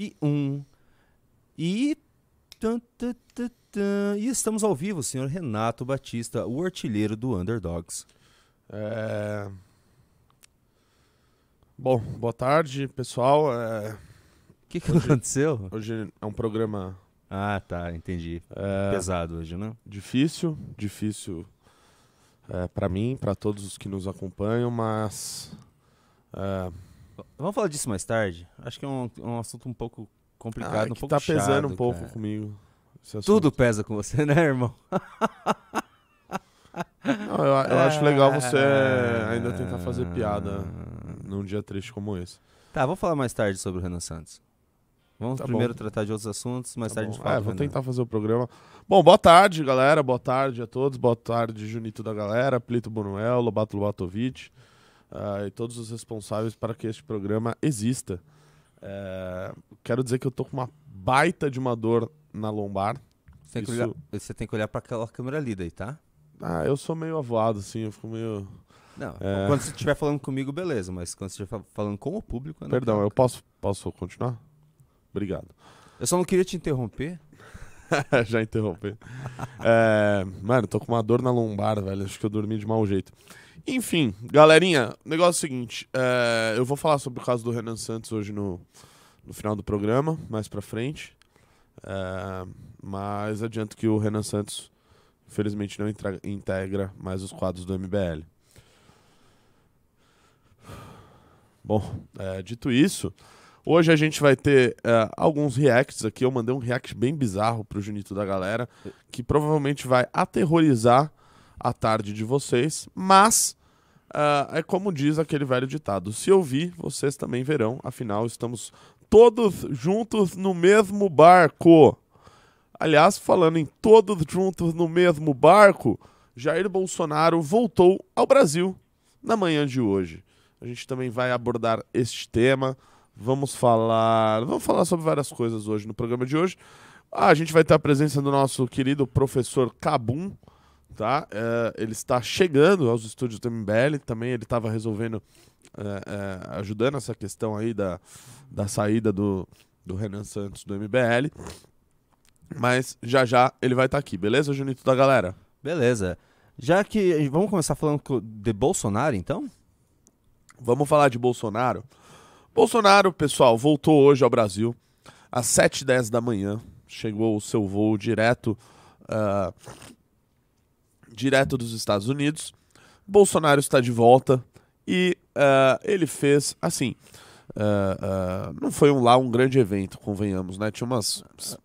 E um. E. E estamos ao vivo, senhor Renato Batista, o artilheiro do Underdogs. É... Bom, boa tarde, pessoal. É, O que, que Hoje- aconteceu? Hoje é um programa Ah, tá, entendi. é, Pesado hoje, né? difícil, difícil é, para mim, para todos os que nos acompanham, mas é, Vamos falar disso mais tarde? Acho que é um, um assunto um pouco complicado, ah, um pouco tá pesando chato, um pouco cara. comigo. Tudo pesa com você, né, irmão? Não, eu, eu acho legal você ainda tentar fazer piada num dia triste como esse. Tá, vamos falar mais tarde sobre o Renan Santos. Vamos Tá primeiro bom. tratar de outros assuntos, mais Tá tarde a bom. gente fala. É, vou Renan. tentar fazer o programa. Bom, boa tarde, galera. Boa tarde a todos. Boa tarde, Junito da galera, Plito Bonuel, Lobato Lobatovic ah, e todos os responsáveis para que este programa exista. É, quero dizer que eu tô com uma baita de uma dor na lombar. Você tem, que Isso- olhar, você tem que olhar pra aquela câmera ali daí, tá? Ah, eu sou meio avoado, assim, eu fico meio. Não, É. quando você estiver falando comigo, beleza, mas quando você estiver fa- falando com o público... não Perdão, eu posso, posso continuar? Obrigado. Eu só não queria te interromper. Já interrompi. É, mano, tô com uma dor na lombar, velho. Acho que eu dormi de mau jeito. Enfim, galerinha, negócio é o seguinte: é, eu vou falar sobre o caso do Renan Santos hoje no, no final do programa, mais pra frente. É, mas adianto que o Renan Santos, infelizmente, não intra- integra mais os quadros do MBL. Bom, é, dito isso, Hoje a gente vai ter é, alguns reacts aqui. Eu mandei um react bem bizarro pro Junito da galera, que provavelmente vai aterrorizar a tarde de vocês, mas é, é como diz aquele velho ditado: se eu vi, vocês também verão. Afinal, estamos todos juntos no mesmo barco. Aliás, falando em todos juntos no mesmo barco, Jair Bolsonaro voltou ao Brasil na manhã de hoje. A gente também vai abordar este tema. Vamos falar, vamos falar sobre várias coisas hoje no programa de hoje. Ah, a gente vai ter a presença do nosso querido professor Cabum, tá? É, ele está chegando aos estúdios do MBL, também ele estava resolvendo, é, é, ajudando essa questão aí da, da saída do, do Renan Santos do MBL. Mas já já ele vai estar aqui, beleza, Junito da galera? Beleza. Já que... Vamos começar falando de Bolsonaro, então? Vamos falar de Bolsonaro. Bolsonaro, pessoal, voltou hoje ao Brasil às 7h10 da manhã. Chegou o seu voo direto, ah, direto dos Estados Unidos. Bolsonaro está de volta e ah, ele fez assim. ah, ah, não foi um, lá um grande evento, convenhamos, né? Tinha umas,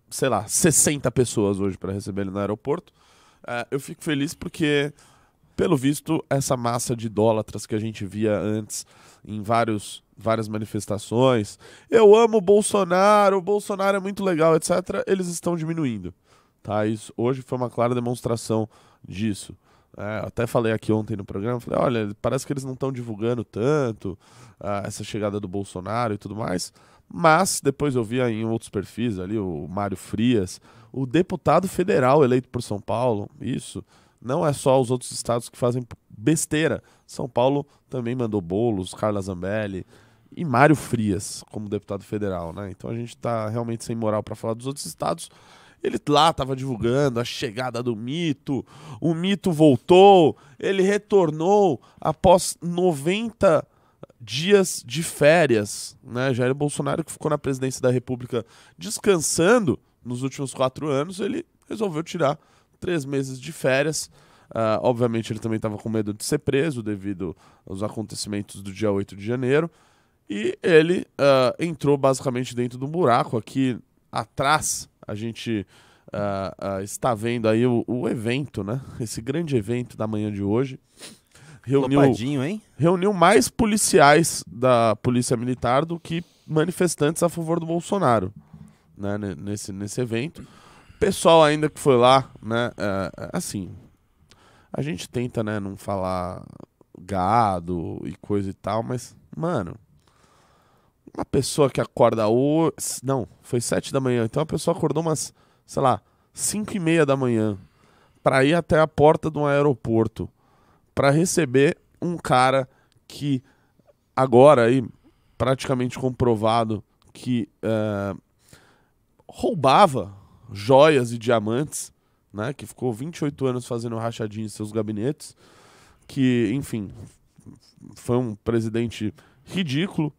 sei lá, 60 pessoas hoje para receber ele no aeroporto. Eu fico feliz porque pelo visto, essa massa de idólatras que a gente via antes em vários, várias manifestações, eu amo Bolsonaro, o Bolsonaro é muito legal, etc., eles estão diminuindo. Tá? Isso, hoje foi uma clara demonstração disso. É, até falei aqui ontem no programa, falei, olha, parece que eles não estão divulgando tanto ah, essa chegada do Bolsonaro e tudo mais, mas depois eu vi em outros perfis ali, o Mário Frias, o deputado federal eleito por São Paulo, isso, não é só os outros estados que fazem besteira. São Paulo também mandou bolos, Carla Zambelli e Mário Frias como deputado federal, né? Então a gente tá realmente sem moral para falar dos outros estados. Ele lá tava divulgando a chegada do mito, o mito voltou, ele retornou após 90 dias de férias, né? Jair Bolsonaro que ficou na presidência da República descansando nos últimos quatro anos, ele resolveu tirar três meses de férias. Ah, obviamente, ele também estava com medo de ser preso devido aos acontecimentos do dia 8 de janeiro. E ele ah, entrou basicamente dentro de um buraco. Aqui atrás, a gente ah, ah, está vendo aí o, o evento, né? Esse grande evento da manhã de hoje. Reuniu, Lopadinho, hein? reuniu mais policiais da Polícia Militar do que manifestantes a favor do Bolsonaro, né, ne- nesse, nesse evento. Pessoal ainda que foi lá, né, é, assim, a gente tenta, né, não falar gado e coisa e tal, mas, mano, uma pessoa que acorda hoje, não, foi sete da manhã, então a pessoa acordou umas, sei lá, cinco e meia da manhã pra ir até a porta de um aeroporto pra receber um cara que agora aí praticamente comprovado que eh, roubava joias e diamantes, né? Que ficou 28 anos fazendo rachadinha em seus gabinetes, que, enfim, foi um presidente ridículo,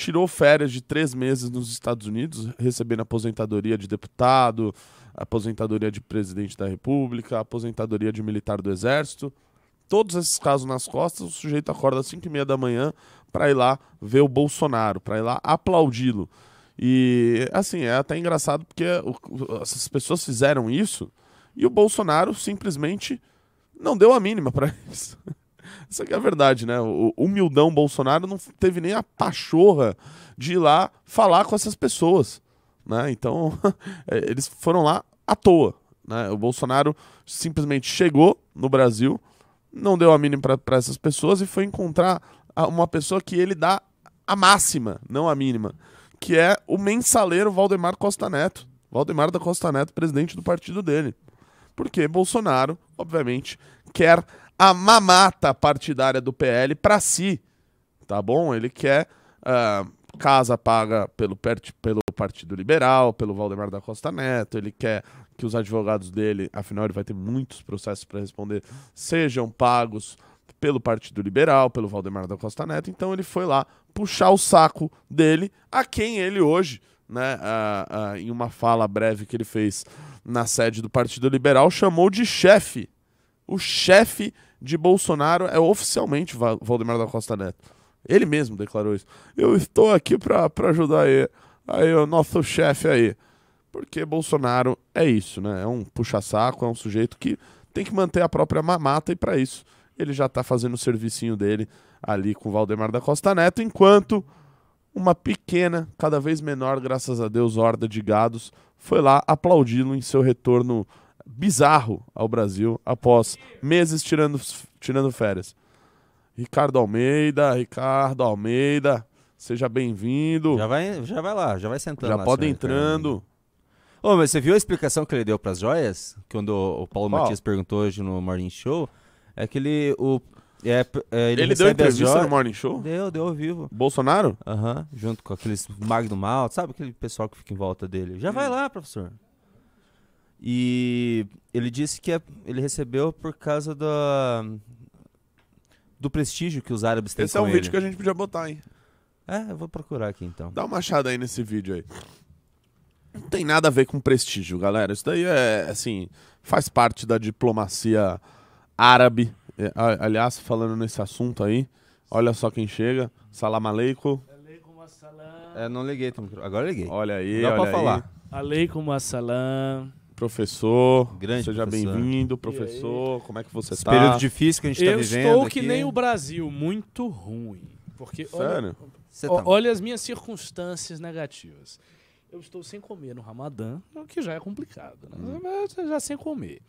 tirou férias de três meses nos Estados Unidos, recebendo aposentadoria de deputado, aposentadoria de presidente da República, aposentadoria de militar do Exército. Todos esses casos nas costas, o sujeito acorda às 5 e meia da manhã para ir lá ver o Bolsonaro, para ir lá aplaudi-lo. E, assim, é até engraçado porque essas pessoas fizeram isso e o Bolsonaro simplesmente não deu a mínima para eles. Isso aqui é a verdade, né? O humildão Bolsonaro não teve nem a pachorra de ir lá falar com essas pessoas, né? Então, é, eles foram lá à toa, né? O Bolsonaro simplesmente chegou no Brasil, não deu a mínima para essas pessoas e foi encontrar uma pessoa que ele dá a máxima, não a mínima, que é o mensaleiro Valdemar Costa Neto. Valdemar da Costa Neto, presidente do partido dele. Porque Bolsonaro, obviamente, quer a mamata partidária do PL para si, tá bom? Ele quer ah, casa paga pelo, pelo Partido Liberal, pelo Valdemar da Costa Neto, ele quer que os advogados dele, afinal ele vai ter muitos processos para responder, sejam pagos pelo Partido Liberal, pelo Valdemar da Costa Neto. Então ele foi lá puxar o saco dele, a quem ele hoje, né, ah, ah, em uma fala breve que ele fez na sede do Partido Liberal, chamou de chefe. O chefe de Bolsonaro é oficialmente Va- Valdemar da Costa Neto. Ele mesmo declarou isso. Eu estou aqui para ajudar aí, aí o nosso chefe aí. Porque Bolsonaro é isso, né? É um puxa-saco, é um sujeito que tem que manter a própria mamata e para isso ele já tá fazendo o servicinho dele ali com o Valdemar da Costa Neto, enquanto uma pequena, cada vez menor, graças a Deus, horda de gados foi lá aplaudi-lo em seu retorno bizarro ao Brasil após meses tirando, tirando férias. Ricardo Almeida, Ricardo Almeida, seja bem-vindo. Já Já, vai, já vai lá, já vai sentando lá. pode entrando. Ô, mas você viu a explicação que ele deu pras joias? Quando o, Paulo Qual? Matias perguntou hoje no Morning Show, é que ele. O, é, é, ele Ele, deu as entrevista joias- no Morning Show? Deu, deu ao vivo. Bolsonaro? Aham, junto com aqueles Magno Malta, sabe aquele pessoal que fica em volta dele? Já vai lá, professor. E ele disse que é- ele recebeu por causa da, do prestígio que os árabes têm Esse é um ele. vídeo que a gente podia botar, hein? É, eu vou procurar aqui então. Dá uma achada aí nesse vídeo aí. Não tem nada a ver com prestígio, galera. Isso daí é, assim, faz parte da diplomacia árabe. É, aliás, falando nesse assunto aí, olha só quem chega. Salam aleikum. Aleikum assalam. É, não liguei, agora liguei. Olha aí, Dá olha pra aí. falar. Aleikum assalam. Professor, Grande seja bem-vindo, professor. Como é que você Esse tá? período difícil que a gente tá Eu vivendo estou aqui. que nem o Brasil, muito ruim. Porque olha, Sério? Você o- tá- olha as minhas circunstâncias negativas. Eu estou sem comer no Ramadã, o que já é complicado, né? Hum. Mas Já sem comer.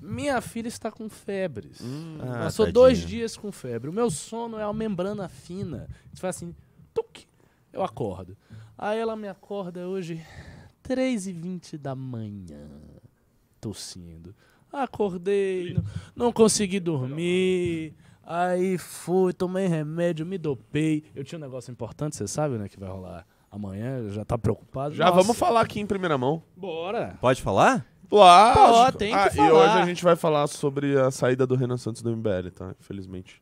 Minha filha está com febres. Ah, Passou tadinha. dois dias com febre. O meu sono é uma membrana fina. Você faz assim, tuc, eu acordo. Aí ela me acorda hoje, 3h20 da manhã, tossindo. Acordei, não, não consegui dormir. Aí fui, tomei remédio, me dopei. Eu tinha um negócio importante, você sabe, né, que vai rolar amanhã. Já tá preocupado. Já Nossa, vamos falar aqui em primeira mão. Bora. Pode falar? Lógico. tem que ah, E falar. hoje a gente vai falar sobre a saída do Renan Santos do MBL, tá? Infelizmente.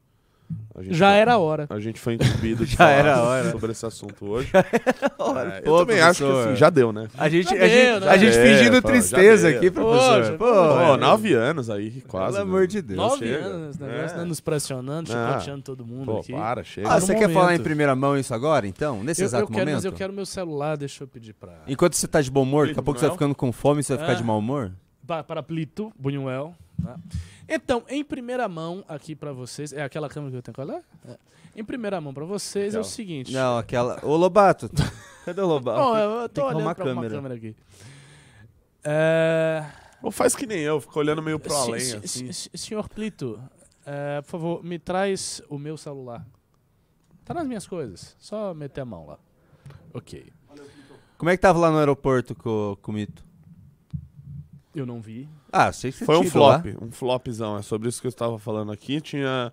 A gente Já foi- era a hora. A gente foi incumbido de Já falar era hora. sobre esse assunto hoje. É, eu Pô, também acho que assim, já deu, né? A gente, Já a gente, deu, né? a gente É, fingindo pô, já tristeza aqui, professor. Pô, pô, Pô, é. nove anos aí, quase. Pelo né? amor de Deus. Nove chega. anos, esse negócio, É. né, nos pressionando, Ah. chicoteando todo mundo Pô, aqui. para, chega. Ah, você quer falar em primeira mão isso agora, então? Nesse eu, eu exato quero, momento? mas eu quero meu celular, deixa eu pedir pra... Enquanto você tá de bom humor, daqui a pouco você vai ficando com fome e você vai ficar Ah. de mau humor? Pa- para Plito, Buñuel. tá? Então, em primeira mão aqui pra vocês, é aquela câmera que eu tenho que olhar? É. Em primeira mão pra vocês é o seguinte. Não, aquela... Ô, Lobato. Cadê o Lobato? Bom, eu, eu Tem tô que arrumar olhando a pra uma câmera. câmera aqui. É... Ou faz que nem eu, fica olhando meio pro se- além, se- assim. se- senhor Plito, é, por favor, me traz o meu celular. Tá nas minhas coisas, só meter a mão lá. Ok. Como é que tava lá no aeroporto com, com o Mito? Eu não vi. Ah, sei que você Foi um lá. flop, um flopzão. É sobre isso que eu estava falando aqui. Tinha,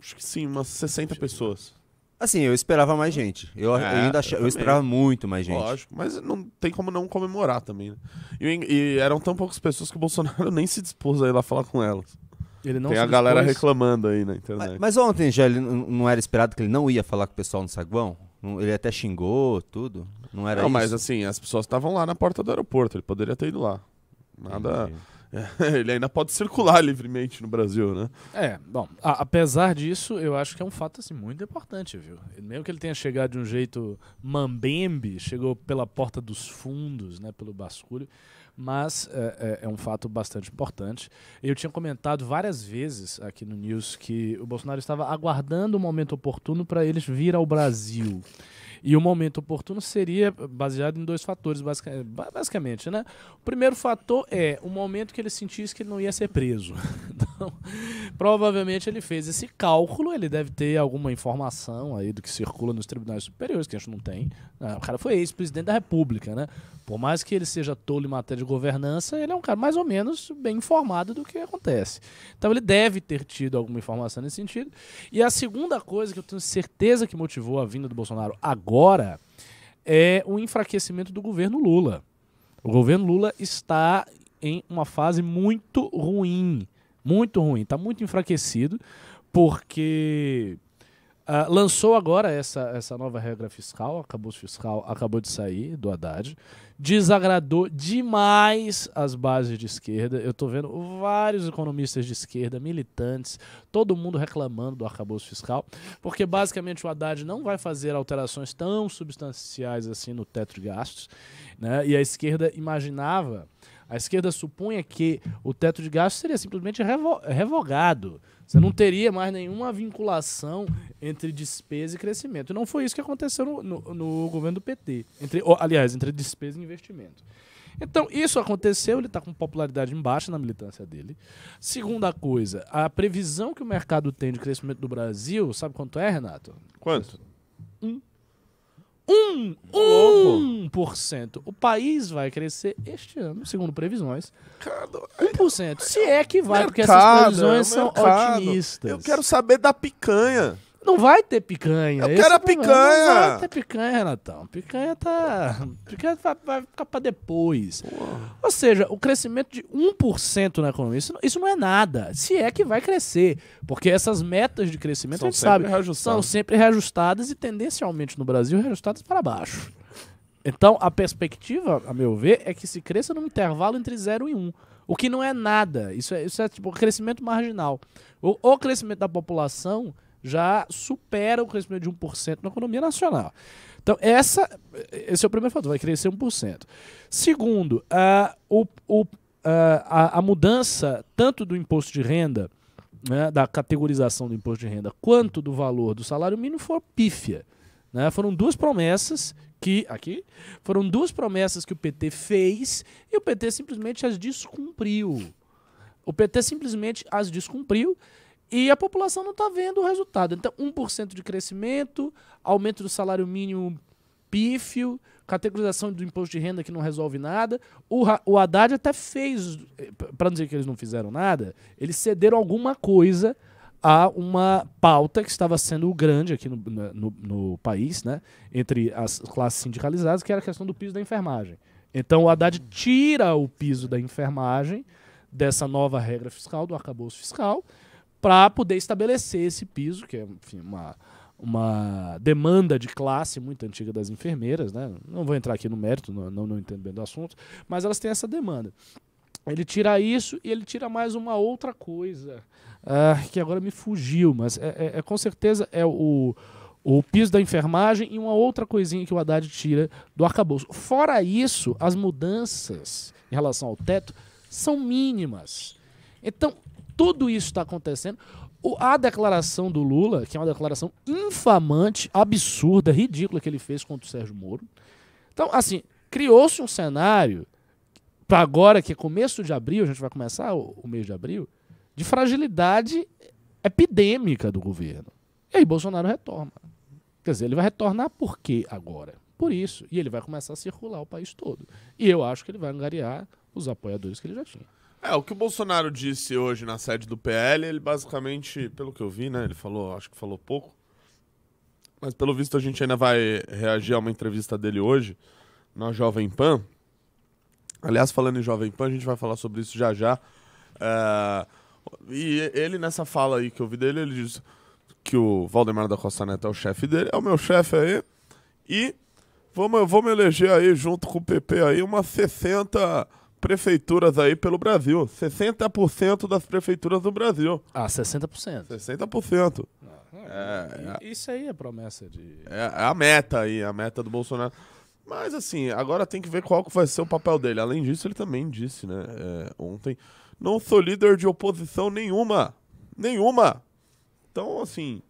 acho que sim, umas 60 pessoas. Assim, eu esperava mais gente. Eu, eu É, ainda eu achava- eu, também. esperava muito mais gente. Lógico, mas não tem como não comemorar também, né? E, e eram tão poucas pessoas que o Bolsonaro nem se dispôs a ir lá falar com elas. Ele não tem se a galera dispôs- reclamando aí na Mas, internet. mas ontem já ele não era esperado que ele não ia falar com o pessoal no saguão? Ele até xingou tudo? Não era não, isso? mas assim, as pessoas estavam lá na porta do aeroporto, ele poderia ter ido lá. Nada. Entendi. ele ainda pode circular livremente no Brasil, né? É, bom, a- apesar disso, eu acho que é um fato assim muito importante, viu? Mesmo que ele tenha chegado de um jeito mambembe, chegou pela porta dos fundos, né, pelo basculho, mas é, é- é um fato bastante importante. Eu tinha comentado várias vezes aqui no News que o Bolsonaro estava aguardando o momento oportuno para eles vir ao Brasil. E o momento oportuno seria baseado em dois fatores, basica- ba- basicamente, né? O primeiro fator é o momento que ele sentisse que ele não ia ser preso. Então, provavelmente ele fez esse cálculo, ele deve ter alguma informação aí do que circula nos tribunais superiores, que a gente não tem. Ah, O cara foi ex-presidente da República, né? Por mais que ele seja tolo em matéria de governança, ele é um cara mais ou menos bem informado do que acontece. Então ele deve ter tido alguma informação nesse sentido. E a segunda coisa que eu tenho certeza que motivou a vinda do Bolsonaro agora é o enfraquecimento do governo Lula. O governo Lula está em uma fase muito ruim. Muito ruim. Está muito enfraquecido, porque ah, lançou agora essa, essa nova regra fiscal, acabouço fiscal acabou de sair do Haddad. Desagradou demais as bases de esquerda. Eu estou vendo vários economistas de esquerda, militantes, todo mundo reclamando do arcabouço fiscal, porque basicamente o Haddad não vai fazer alterações tão substanciais assim no teto de gastos. Né? E a esquerda imaginava, a esquerda supunha que o teto de gastos seria simplesmente revo- revogado. Você não teria mais nenhuma vinculação entre despesa e crescimento. E não foi isso que aconteceu no, no- no governo do PT. Entre, ou, aliás, entre despesa e investimento. Então, isso aconteceu, ele está com popularidade baixa na militância dele. Segunda coisa, a previsão que o mercado tem de crescimento do Brasil, sabe quanto é, Renato? Quanto? Um, louco. 1%. O país vai crescer este ano, segundo previsões, Mercado, 1%. Se é que vai, porque essas mercado, previsões são mercado. otimistas. Eu quero saber da picanha. Não vai ter picanha. Eu esse quero a picanha. Não vai ter picanha, Renatão. Picanha tá. Picanha vai, vai ficar pra depois. Ou seja, o crescimento de 1% na economia, isso não, isso não é nada. Se é que vai crescer. Porque essas metas de crescimento, São a gente sabe, reajustadas. são sempre reajustadas e tendencialmente no Brasil reajustadas para baixo. Então, a perspectiva, a meu ver, é que se cresça num intervalo entre 0 e 1. O que não é nada. Isso é, isso é tipo crescimento marginal. O, o crescimento da população já supera o crescimento de 1% na economia nacional. Então, essa, esse é o primeiro fator, vai crescer 1%. Segundo, o, o, a, a mudança tanto do imposto de renda, né, da categorização do imposto de renda, quanto do valor do salário mínimo foi pífia. né? Foram duas promessas que, aqui, foram duas promessas que o PT fez e o PT simplesmente as descumpriu. O PT simplesmente as descumpriu e a população não está vendo o resultado. Então, 1% de crescimento, aumento do salário mínimo pífio, categorização do imposto de renda que não resolve nada. O, o Haddad até fez, para não dizer que eles não fizeram nada, eles cederam alguma coisa a uma pauta que estava sendo grande aqui no, no, no país, né, entre as classes sindicalizadas, que era a questão do piso da enfermagem. Então o Haddad tira o piso da enfermagem dessa nova regra fiscal, do arcabouço fiscal, para poder estabelecer esse piso, que é enfim, uma, uma demanda de classe muito antiga das enfermeiras. Né? Não vou entrar aqui no mérito, não, não, não entendo bem do assunto, mas elas têm essa demanda. Ele tira isso e ele tira mais uma outra coisa, ah, que agora me fugiu, mas é, é- é com certeza é o, o piso da enfermagem e uma outra coisinha que o Haddad tira do arcabouço. Fora isso, as mudanças em relação ao teto são mínimas. Então, tudo isso está acontecendo. O- a declaração do Lula, que é uma declaração infamante, absurda, ridícula que ele fez contra o Sérgio Moro. Então, assim, criou-se um cenário para agora, que é começo de abril, a gente vai começar o, o mês de abril, de fragilidade epidêmica do governo. E aí Bolsonaro retorna. Quer dizer, ele vai retornar por quê agora? Por isso. E ele vai começar a circular o país todo. E eu acho que ele vai angariar os apoiadores que ele já tinha. É, o que o Bolsonaro disse hoje na sede do PL, ele basicamente, pelo que eu vi, né, ele falou, acho que falou pouco, Mas pelo visto a gente ainda vai reagir a uma entrevista dele hoje na Jovem Pan. Aliás, falando em Jovem Pan, a gente vai falar sobre isso já já. É, E ele, nessa fala aí que eu vi dele, ele diz que o Valdemar da Costa Neto é o chefe dele, é o meu chefe aí. E vamos, vamos eleger aí, junto com o PP aí, umas 60 prefeituras aí pelo Brasil. 60% das prefeituras do Brasil. Ah, 60%. 60%. É, E- Isso aí é promessa de. É, é a meta aí, a meta do Bolsonaro. Mas assim, agora tem que ver qual que vai ser o papel dele. Além disso, ele também disse, né, é, ontem, não sou líder de oposição nenhuma. Nenhuma. Então, assim,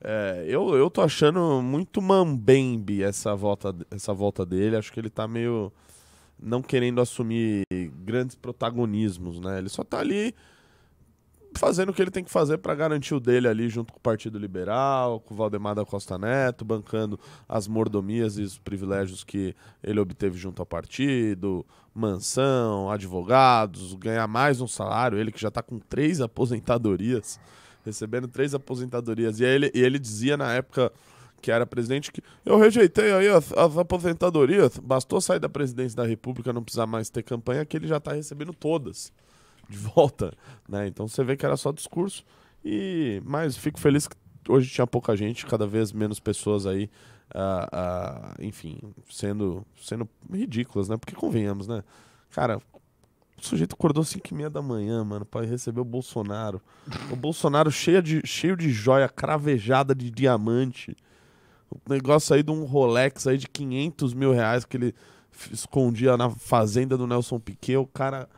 é, eu, eu tô achando muito mambembe essa volta, essa volta dele. Acho que ele tá meio não querendo assumir grandes protagonismos, né? Ele só tá ali fazendo o que ele tem que fazer para garantir o dele ali junto com o Partido Liberal, com o Valdemar da Costa Neto, bancando as mordomias e os privilégios que ele obteve junto ao partido, mansão, advogados, ganhar mais um salário, ele que já tá com três aposentadorias, recebendo três aposentadorias. E ele, e ele dizia na época que era presidente que eu rejeitei aí as, as aposentadorias, bastou sair da presidência da República, não precisar mais ter campanha, que ele já tá recebendo todas de volta, né? Então você vê que era só discurso. E mas fico feliz que hoje tinha pouca gente, cada vez menos pessoas aí, ah, ah, enfim, sendo sendo ridículas, né? Porque convenhamos, né? Cara, o sujeito acordou 5 e meia da manhã, mano, pra receber o Bolsonaro. O Bolsonaro cheio de, cheio de joia cravejada de diamante. Negócio aí de um Rolex aí de 500 mil reais que ele escondia na fazenda do Nelson Piquet. O cara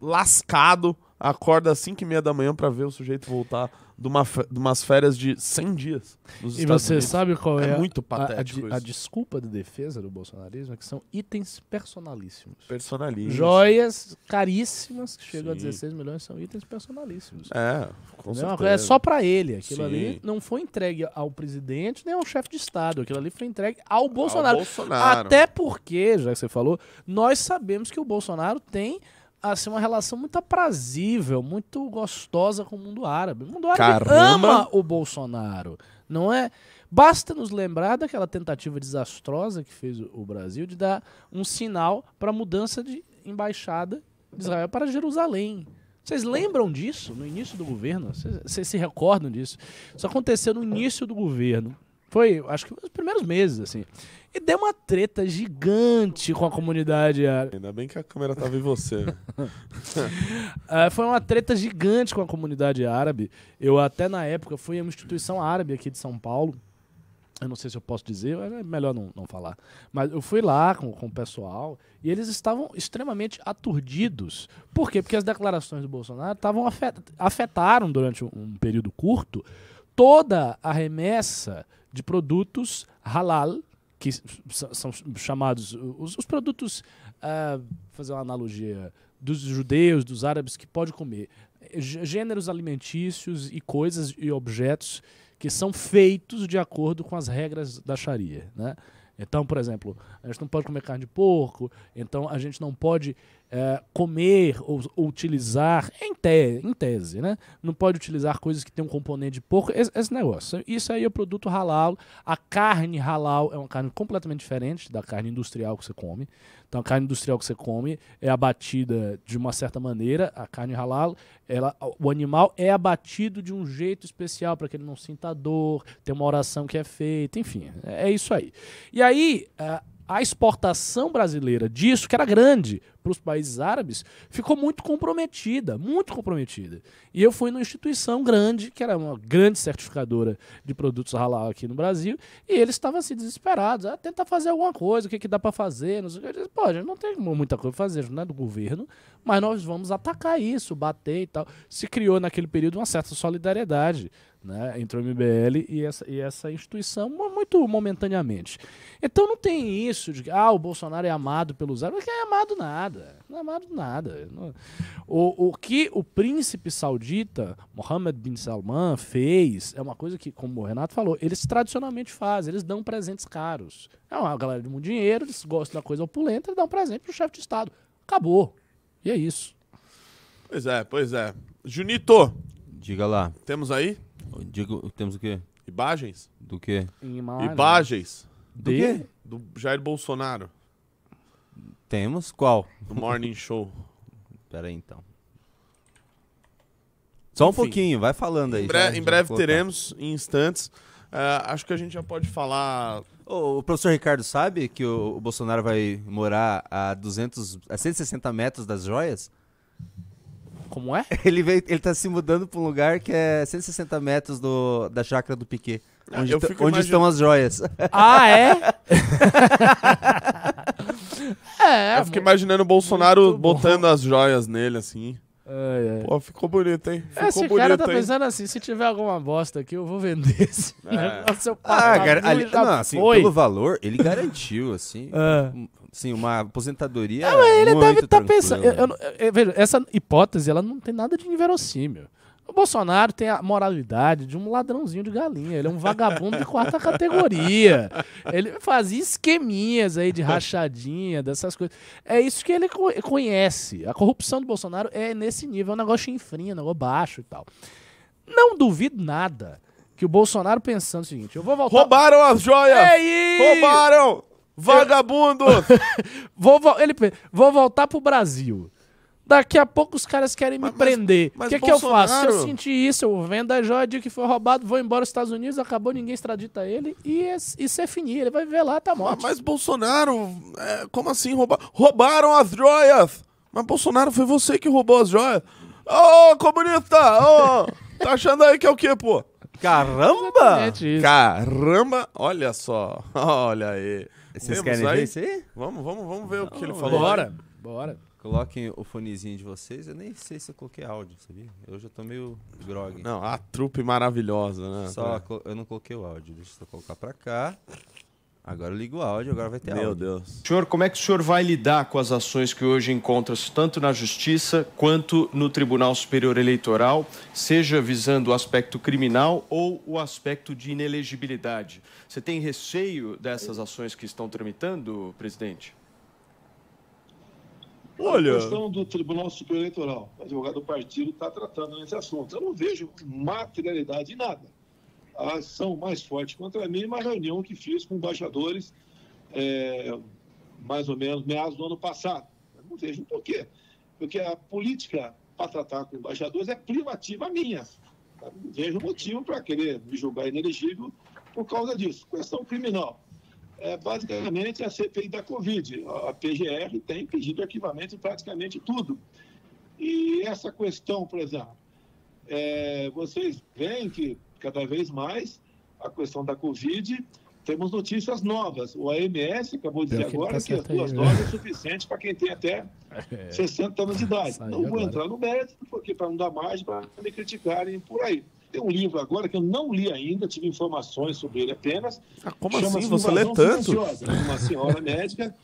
lascado, acorda às 5 e meia da manhã pra ver o sujeito voltar de, uma de umas férias de 100 dias. Nos E Estados você Unidos. sabe qual É é, muito a- a, patético a isso. desculpa de defesa do bolsonarismo? É que são itens personalíssimos. Personalismo. Joias caríssimas que chegam a Sim. 16 milhões são itens personalíssimos. É, com Entendeu? certeza. É só pra ele. Aquilo Sim. ali não foi entregue ao presidente nem ao chefe de Estado. Aquilo ali foi entregue ao Ao Bolsonaro. Bolsonaro. Até porque, já que você falou, nós sabemos que o Bolsonaro tem assim, uma relação muito aprazível, muito gostosa com o mundo árabe. O mundo árabe Caramba! ama o Bolsonaro, não é? Basta nos lembrar daquela tentativa desastrosa que fez o- Brasil de dar um sinal para a mudança de embaixada de Israel para Jerusalém. Vocês lembram disso no início do governo? Vocês se recordam disso? Isso aconteceu no início do governo. Foi, acho que nos primeiros meses, assim. E deu uma treta gigante com a comunidade árabe. Ainda bem que a câmera tava em você. Ah, foi uma treta gigante com a comunidade árabe. Eu até na época fui a uma instituição árabe aqui de São Paulo. Eu não sei se eu posso dizer, é melhor não, não falar. Mas eu fui lá com, com o pessoal e eles estavam extremamente aturdidos. Por quê? Porque as declarações do Bolsonaro estavam afet- afetaram durante um, um período curto toda a remessa de produtos halal, que são chamados os, os produtos, ah, fazer uma analogia, dos judeus, dos árabes que pode comer gê- gêneros alimentícios e coisas e objetos que são feitos de acordo com as regras da Sharia, né? Então, por exemplo, a gente não pode comer carne de porco, então a gente não pode eh, comer ou, ou utilizar, em, te- em tese, né? Não pode utilizar coisas que têm um componente de porco, esse, esse negócio. Isso aí é produto halal. A carne halal é uma carne completamente diferente da carne industrial que você come. Então, a carne industrial que você come é abatida de uma certa maneira. A carne halal, ela, o animal é abatido de um jeito especial para que ele não sinta dor. Tem uma oração que é feita, enfim, é, é isso aí. E aí, a, a exportação brasileira disso, que era grande para os países árabes, ficou muito comprometida, muito comprometida. E eu fui numa instituição grande, que era uma grande certificadora de produtos halal aqui no Brasil, e eles estavam assim desesperados, ah, tenta fazer alguma coisa, o que, que dá para fazer, não sei o que. Eu disse, Pô, a gente não tem muita coisa para fazer, não é do governo, mas nós vamos atacar isso, bater e tal. Se criou naquele período uma certa solidariedade né, entre o MBL e essa, e essa instituição, mu- muito momentaneamente. Então não tem isso de que ah, o Bolsonaro é amado pelos árabes, que é amado nada, não é amado nada. Não- O, o que o príncipe saudita, Mohammed bin Salman, fez é uma coisa que, como o Renato falou, eles tradicionalmente fazem, eles dão presentes caros. É uma galera de muito dinheiro, eles gostam da coisa opulenta, eles dão um presente pro chefe de Estado. Acabou. E é isso. Pois é, pois é. Junito, Diga lá. temos aí? Digo, temos o quê? Imagens? Do quê? Imagens. Do De- quê? do Jair Bolsonaro, Temos? Qual? do Morning Show. Pera aí, então. Só um Enfim. pouquinho, vai falando aí. Em, bre- já- em breve teremos, em instantes. Ah, acho que a gente já pode falar. O, o professor Ricardo sabe que o, o Bolsonaro vai morar a 200, a 160 metros das joias? Como é? Ele, veio, ele tá se mudando pra um lugar que é 160 metros do, da chácara do Piquet. Ah, Onde, onde estão as joias. Ah, é? é. eu fico imaginando o Bolsonaro botando as joias nele, assim. Ai, ai. Pô, ficou bonito, hein? Ficou Esse bonito, cara tá hein? pensando assim, se tiver alguma bosta aqui, eu vou vender esse É. negócio. Eu Ah, cara, ali- não, assim, pelo valor, ele garantiu, assim, Ah. Assim uma aposentadoria Ele muito deve estar tranquila. pensando. Eu, eu não- eu- veja, essa hipótese ela não tem nada de inverossímil. O Bolsonaro tem a moralidade de um ladrãozinho de galinha. Ele é um vagabundo de quarta categoria. Ele fazia esqueminhas aí de rachadinha, dessas coisas. É isso que ele co- conhece. A corrupção do Bolsonaro é nesse nível, é um negócio chinfrinho, um negócio baixo e tal. Não duvido nada que o Bolsonaro pensando o seguinte: eu vou voltar. Roubaram as joias! É isso! Roubaram! Vagabundo! Vou, vo- ele, vou voltar pro Brasil. Daqui a pouco os caras querem me Mas- mas- prender. O que, que eu faço? Se eu sentir isso, eu vendo a joia, digo que foi roubado, vou embora aos Estados Unidos, acabou, ninguém extradita ele e é- isso é finir. Ele vai viver lá, tá Ah, morto. mas Bolsonaro, é, como assim roubar? Roubaram as joias! Mas Bolsonaro foi você que roubou as joias. Ô, comunista! Ô, tá achando aí que é o quê, pô? Caramba! Caramba! Olha só. Olha aí. Vocês querem aí? ver isso aí? Vamos, vamos, vamos ver o que ele Não, falou. Bora, bora. Coloquem o fonezinho de vocês. Eu nem sei se eu coloquei áudio, sabia? Eu já tô meio grog. Não, a trupe maravilhosa, né? Só co- eu não coloquei o áudio. Deixa eu só colocar pra cá. Agora eu ligo o áudio, agora vai ter Meu áudio. Deus. Senhor, como é que o senhor vai lidar com as ações que hoje encontram-se tanto na Justiça quanto no Tribunal Superior Eleitoral, seja visando o aspecto criminal ou o aspecto de inelegibilidade? Você tem receio dessas ações que estão tramitando, presidente? Olha. A questão do Tribunal Superior Eleitoral, o advogado do partido está tratando nesse assunto. Eu não vejo materialidade em nada. A ação mais forte contra mim é uma reunião que fiz com embaixadores, é, mais ou menos meados do ano passado. Eu não vejo por quê. Porque a política para tratar com embaixadores é privativa minha. Eu Não vejo motivo para querer me julgar inelegível por causa disso. Questão criminal é basicamente a CPI da Covid. A PGR tem pedido arquivamento de praticamente tudo. E essa questão, por exemplo, é, vocês veem que cada vez mais a questão da Covid, temos notícias novas. O AMS acabou de dizer que agora tá que as aí, duas né? doses é suficiente para quem tem até 60 anos de idade. Saiu Não vou agora. entrar no mérito, porque para não dar margem para me criticarem por aí. Tem um livro agora que eu não li ainda, tive informações sobre ele apenas, Ah, como assim? Você lê tanto? Uma senhora médica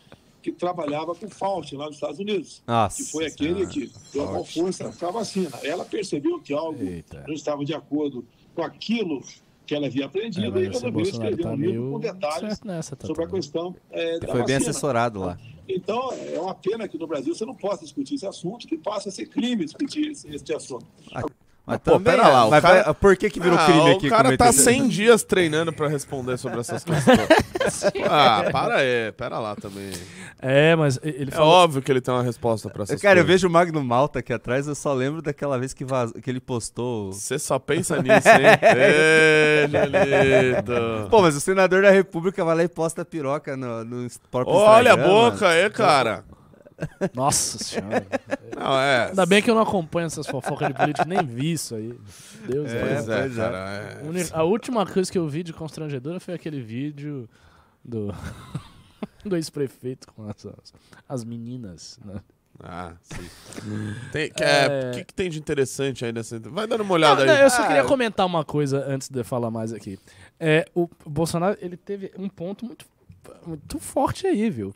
que trabalhava com Fauci lá nos Estados Unidos. Nossa. Que foi aquele que deu a força para a vacina. Ela percebeu que algo Eita. não estava de acordo com aquilo que ela havia É, aprendido mas e resolveu escrever tá um livro com detalhes nessa, tá sobre a questão é, da Foi bem assessorado lá. Então, é uma pena que no Brasil você não possa discutir esse assunto, que passa a ser crime discutir esse, esse assunto. Mas pô, também, pera lá, o mas cara- vai- por que que virou Ah, crime aqui? O cara tá esse- 100 dias treinando pra responder sobre essas questões. ah, para aí, pera lá também. É, mas ele É falou. óbvio que ele tem uma resposta pra essas Cara, eu coisas. vejo o Magno Malta aqui atrás, eu só lembro daquela vez que, vaz... que ele postou... Você só pensa nisso, hein? Julito. Pô, mas o senador da república vai lá e posta piroca no, no próprio Olha a Instagram, boca aí, cara. Nossa senhora. Não, é. Ainda bem que eu não acompanho essas fofocas de política, nem vi isso aí. Deus É, Pois é, é. cara. A é. A última coisa que eu vi de constrangedora foi aquele vídeo do, do ex-prefeito com as, as, as meninas. Né? Ah, sim. Tem, que, é, É. O que, que tem de interessante aí nessa. Vai dando uma Não, olhada não, aí. eu só Ah, queria eu- comentar uma coisa antes de eu falar mais aqui. É, o Bolsonaro ele teve um ponto muito, muito forte aí, viu?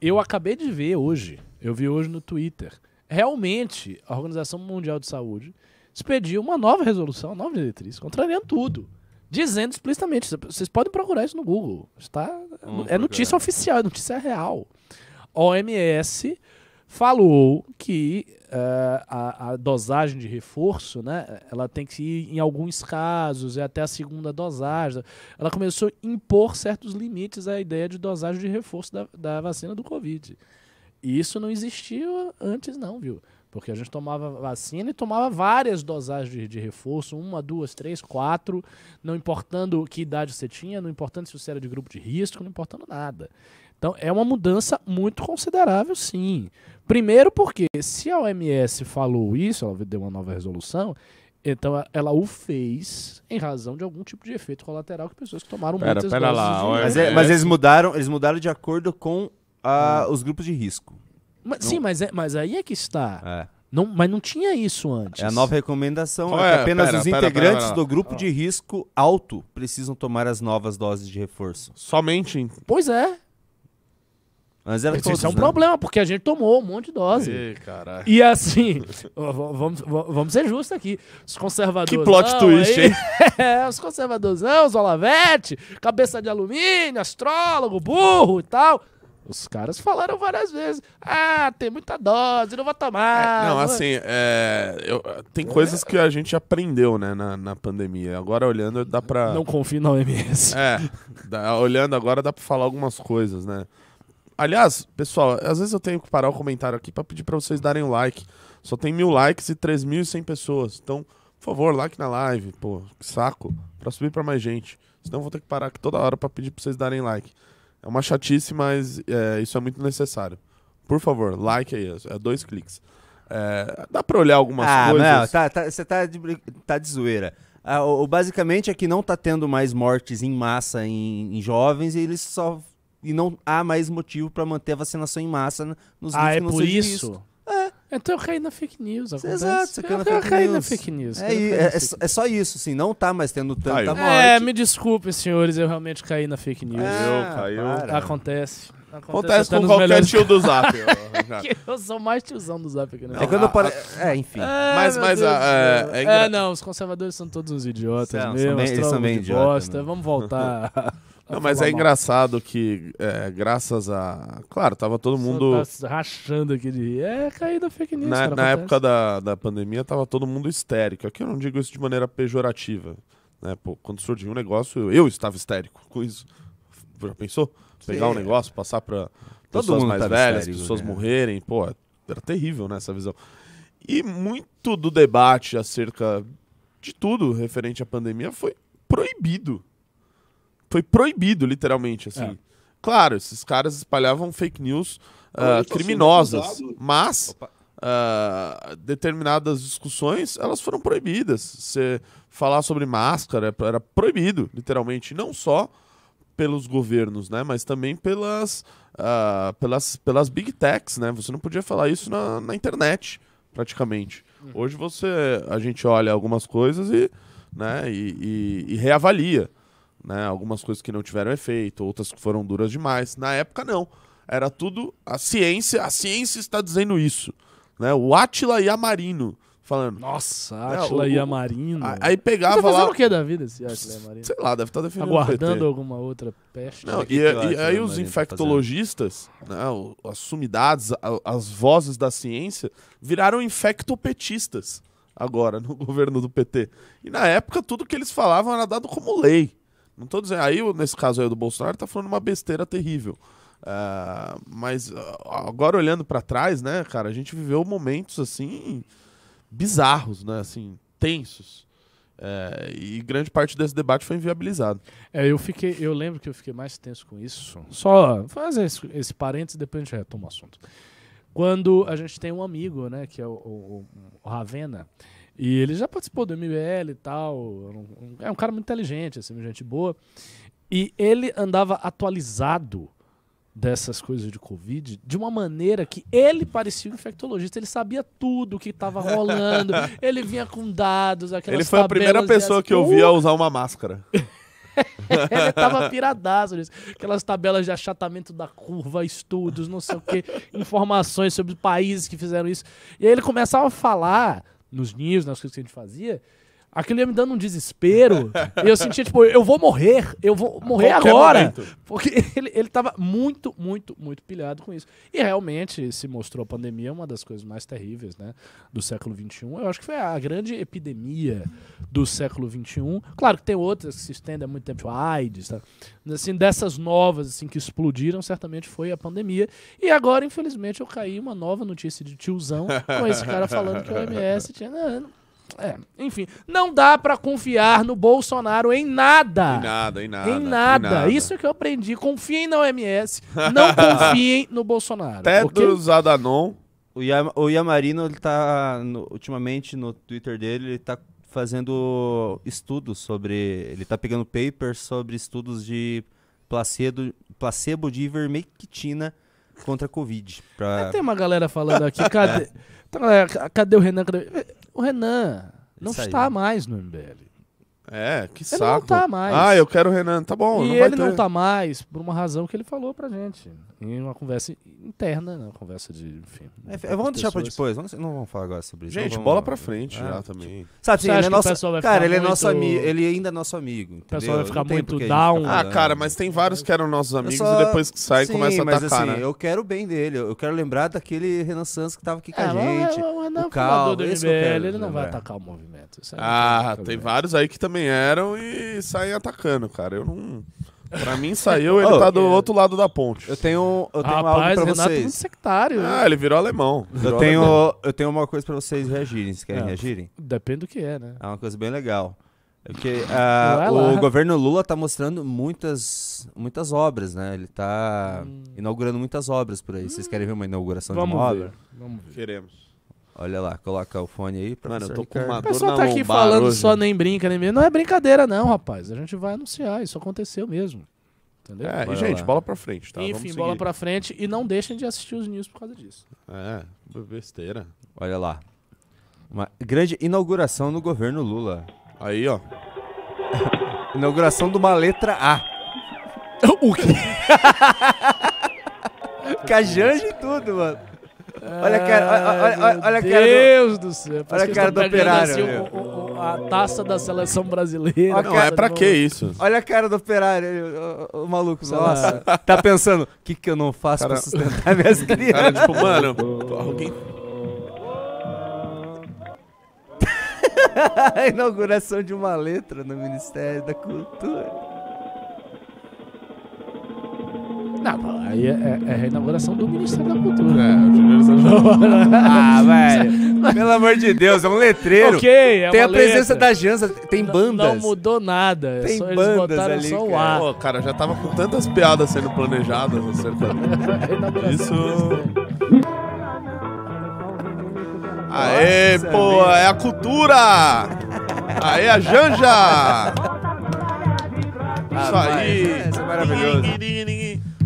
Eu acabei de ver hoje, eu vi hoje no Twitter. Realmente, a Organização Mundial de Saúde expediu uma nova resolução, uma nova diretriz, contrariando tudo. Dizendo explicitamente, vocês podem procurar isso no Google. Está, Vamos é notícia procurar. oficial, é notícia real. OMS falou que eh, a, a dosagem de reforço, né, ela tem que ir em alguns casos, é até a segunda dosagem. Ela começou a impor certos limites à ideia de dosagem de reforço da, da vacina do Covid. E isso não existia antes, não, viu? Porque a gente tomava vacina e tomava várias dosagens de, de reforço, uma, duas, três, quatro, não importando que idade você tinha, não importando se você era de grupo de risco, não importando nada. Então é uma mudança muito considerável, sim. Primeiro porque se a OMS falou isso, ela deu uma nova resolução, então ela o fez em razão de algum tipo de efeito colateral que pessoas que tomaram Pera, muitas pera doses lá, Mas, É, mas eles mudaram, eles mudaram de acordo com ah, os grupos de risco. Mas- sim, mas, é- mas aí é que está. É. Não, mas não tinha isso antes. É a nova recomendação. Qual é que apenas Pera, os pera, integrantes pera, pera. do grupo de risco alto precisam tomar as novas doses de reforço. Somente em... Pois é. Antes era Isso é um né? problema, porque a gente tomou um monte de dose. Ih, caralho. E assim, vamos, vamos ser justos aqui. Os conservadores. Que plot twist, hein? é, os conservadores, os Olavete, cabeça de alumínio, astrólogo, burro e tal. Os caras falaram várias vezes. Ah, tem muita dose, não vou tomar. não, vou- assim, é, eu- tem coisas que a gente aprendeu, né, na, na pandemia. Agora, olhando, dá pra... Não confio na OMS. É, dá- olhando agora dá pra falar algumas coisas, né? Aliás, pessoal, às vezes eu tenho que parar o comentário aqui pra pedir pra vocês darem o like. Só tem mil likes e 3.100 pessoas. Então, por favor, like na live, pô, que saco, pra subir pra mais gente. Senão eu vou ter que parar aqui toda hora pra pedir pra vocês darem like. É uma chatice, mas é, isso é muito necessário. Por favor, like aí, é dois cliques. É, dá pra olhar algumas ah, coisas. não, tá, tá- você tá de, tá de zoeira. Ah, o, o- basicamente é que não tá tendo mais mortes em massa em, em jovens e eles só. E não há mais motivo pra manter a vacinação em massa nos Ah, é que não por isso? Então eu caí na fake news. Acontece. Exato, você caiu na eu caí na fake news. É, é- é é só isso, assim, não tá mais tendo tanta Caiu. morte. É, me desculpem, senhores, eu realmente caí na fake news. Ah, caiu. para. Acontece. Acontece até com nos qualquer melhores- tio do Zap. ó, já. Eu sou mais tiozão do Zap aqui, né? É quando eu pare... É, enfim. Mas- meu mas, Deus ah, do é- céu. é engra- não, os conservadores são todos uns idiotas São, são mesmo. bem- eles são bem de idiotas, bosta. né? Vamos voltar. Não, mas é mal. engraçado que, é, graças a. Claro, tava todo mundo. Tá rachando aqui de rir. É, caí da fake news. Na, cara, na época da, da pandemia, tava todo mundo histérico. Aqui eu não digo isso de maneira pejorativa. Né? Pô, quando surgiu um negócio, eu estava histérico com isso. Já pensou? Pegar um negócio, passar pra Todo pessoas mundo mais velhas, histérico, pessoas né? morrerem. Pô, era terrível, né, essa visão. E muito do debate acerca de tudo referente à pandemia foi proibido. Foi proibido, literalmente, assim. É. Claro, esses caras espalhavam fake news sendo criminosas, mas ah, determinadas discussões elas foram proibidas. Você falar sobre máscara era proibido, literalmente, não só pelos governos, né, mas também pelas, ah, pelas, pelas big techs, né? Você não podia falar isso na, na internet, praticamente. Hoje você, a gente olha algumas coisas e, né, e, e- e reavalia, né? Algumas coisas que não tiveram efeito, outras que foram duras demais. Na época não, era tudo a ciência, a ciência está dizendo isso, né? O Átila Yamarino falando. Nossa, É, Atila o- e o- Amarino. A- Aí Tá pegava fazendo lá, o que da vida esse Atila e Amarino? sei lá, deve estar defendendo Aguardando o PT. alguma outra peste? Não, que e, e Átila aí os Yamarino tá infectologistas, né, as sumidades, a- as vozes da ciência, viraram infectopetistas agora no governo do PT. E na época tudo que eles falavam era dado como lei. Não tô dizendo, aí nesse caso aí do Bolsonaro tá falando uma besteira terrível. Ah, mas agora olhando pra trás, né, cara, a gente viveu momentos assim bizarros, né, assim, tensos. É, e grande parte desse debate foi inviabilizado. É, eu fiquei, eu lembro que eu fiquei mais tenso com isso. Só fazer esse, esse parênteses depois a gente retoma o assunto. Quando a gente tem um amigo, né, que é o, o- o Ravena, e ele já participou do MBL e tal, é um cara muito inteligente, assim, gente boa, e ele andava atualizado dessas coisas de Covid de uma maneira que ele parecia um infectologista, ele sabia tudo o que estava rolando, ele vinha com dados, aquelas Ele foi a primeira pessoa que eu vi a usar uma máscara. ele tava piradaço nisso. Aquelas tabelas de achatamento da curva, estudos, não sei o que, informações sobre países que fizeram isso. E aí ele começava a falar nos news, nas coisas que a gente fazia, Aquilo ia me dando um desespero. e eu sentia, tipo, eu vou morrer, eu vou morrer agora. momento. Porque ele, ele tava muito, muito, muito pilhado com isso. E realmente se mostrou a pandemia uma das coisas mais terríveis, né? Do século XXI. Eu acho que foi a grande epidemia do século XXI. Claro que tem outras que se estendem há muito tempo, tipo a AIDS, tá? Mas, Assim, dessas novas, assim, que explodiram, certamente foi a pandemia. E agora, infelizmente, eu caí uma nova notícia de tiozão com esse cara falando que o OMS tinha... Não, não- é, enfim, não dá pra confiar no Bolsonaro em nada. Em nada, em nada. Em nada. Isso é que eu aprendi. Confiem na OMS. Não confiem no Bolsonaro. Até ok? do Zadanon. O, Yama- o Yamarino, ele tá, no- ultimamente, no Twitter dele, ele tá fazendo estudos sobre... Ele tá pegando papers sobre estudos de placebo, placebo de ivermectina contra a Covid. Pra... Tem uma galera falando aqui. Cadê, é, ca- cadê o Renan? Cadê- O Renan não Saiu. está mais no MBL. É, que Ele saco. não tá mais. Ah, eu quero o Renan. Tá bom, e ele não ter. tá mais por uma razão que ele falou pra gente. Em uma conversa interna, né? Uma conversa de. Enfim. É, vamos deixar pra pessoas. depois, vamos- não vamos falar agora sobre isso. Gente, vamos- bola pra frente Ah, já também. Sabe, Você sim, ele é que o nosso, pessoal vai cara, ficar ele é nosso muito- amigo, ele ainda é nosso amigo, pessoal entendeu? vai ficar Não tem muito down. ficar Ah, cara, mas tem vários que eram nossos amigos só- e depois que sai Sim, começa a mas atacar, assim, né? eu quero o bem dele, eu quero lembrar daquele Renan Santos que tava aqui com É, a gente. o Renan é o o do MBL, quero ele não vai atacar o movimento. Não Ah, tem vários aí que também eram e saem atacando, cara. Eu não. Pra mim saiu, ele Oh, tá do é. outro lado da ponte. Eu tenho, eu tenho Rapaz, algo pra Renato é vocês. sectário. Ah, ele virou alemão. Eu Virou tenho, alemão. eu tenho uma coisa pra vocês reagirem. Vocês querem É. reagirem? Depende do que é, né? É uma coisa bem legal. É que ah, Vai lá. o governo Lula tá mostrando muitas, muitas obras, né? Ele tá inaugurando muitas obras por aí. Vocês querem ver uma inauguração de Hum. Vamos uma ver. obra? Vamos ver. Queremos. Olha lá, coloca o fone aí. Mano, eu professor tô com uma O pessoal na tá aqui falando hoje. só nem brinca, nem mesmo. Não é brincadeira, não, rapaz. A gente vai anunciar. Isso aconteceu mesmo. Entendeu? É, e gente, lá. bola pra frente, tá? Enfim, Vamos bola pra frente e não deixem de assistir os news por causa disso. É, besteira. Olha lá. Uma grande inauguração no governo Lula. Aí, ó. Inauguração de uma letra A. o quê? Com a Janja e tudo, mano. Olha a cara, olha- olha- olha- a cara do- Deus do céu. olha a Parece que cara eles do operário, assim, o- o- o- a taça da seleção brasileira. Olha, Não, cara, é pra que isso? Olha a cara do operário, o, o maluco, Sei nossa. Tá pensando, o que que eu não faço Cara- pra sustentar minhas crianças? Cara, tipo, mano, alguém. A inauguração de uma letra no Ministério da Cultura. Não, aí é, é- é a inauguração do Ministério da Cultura. É, o Júnior Santos. Ah, velho. Pelo amor de Deus, é um letreiro. Ok, é tem a uma presença letra. da Janza, tem bandas. Não mudou nada. é Tem só, eles bandas botaram ali, só o cara. ar. Pô, cara, já tava com tantas piadas sendo planejadas acerca A inauguração Isso- do Ministério. Aê, Nossa, pô, é a cultura! Aê, a Janja! Isso vai, aí! isso é maravilhoso.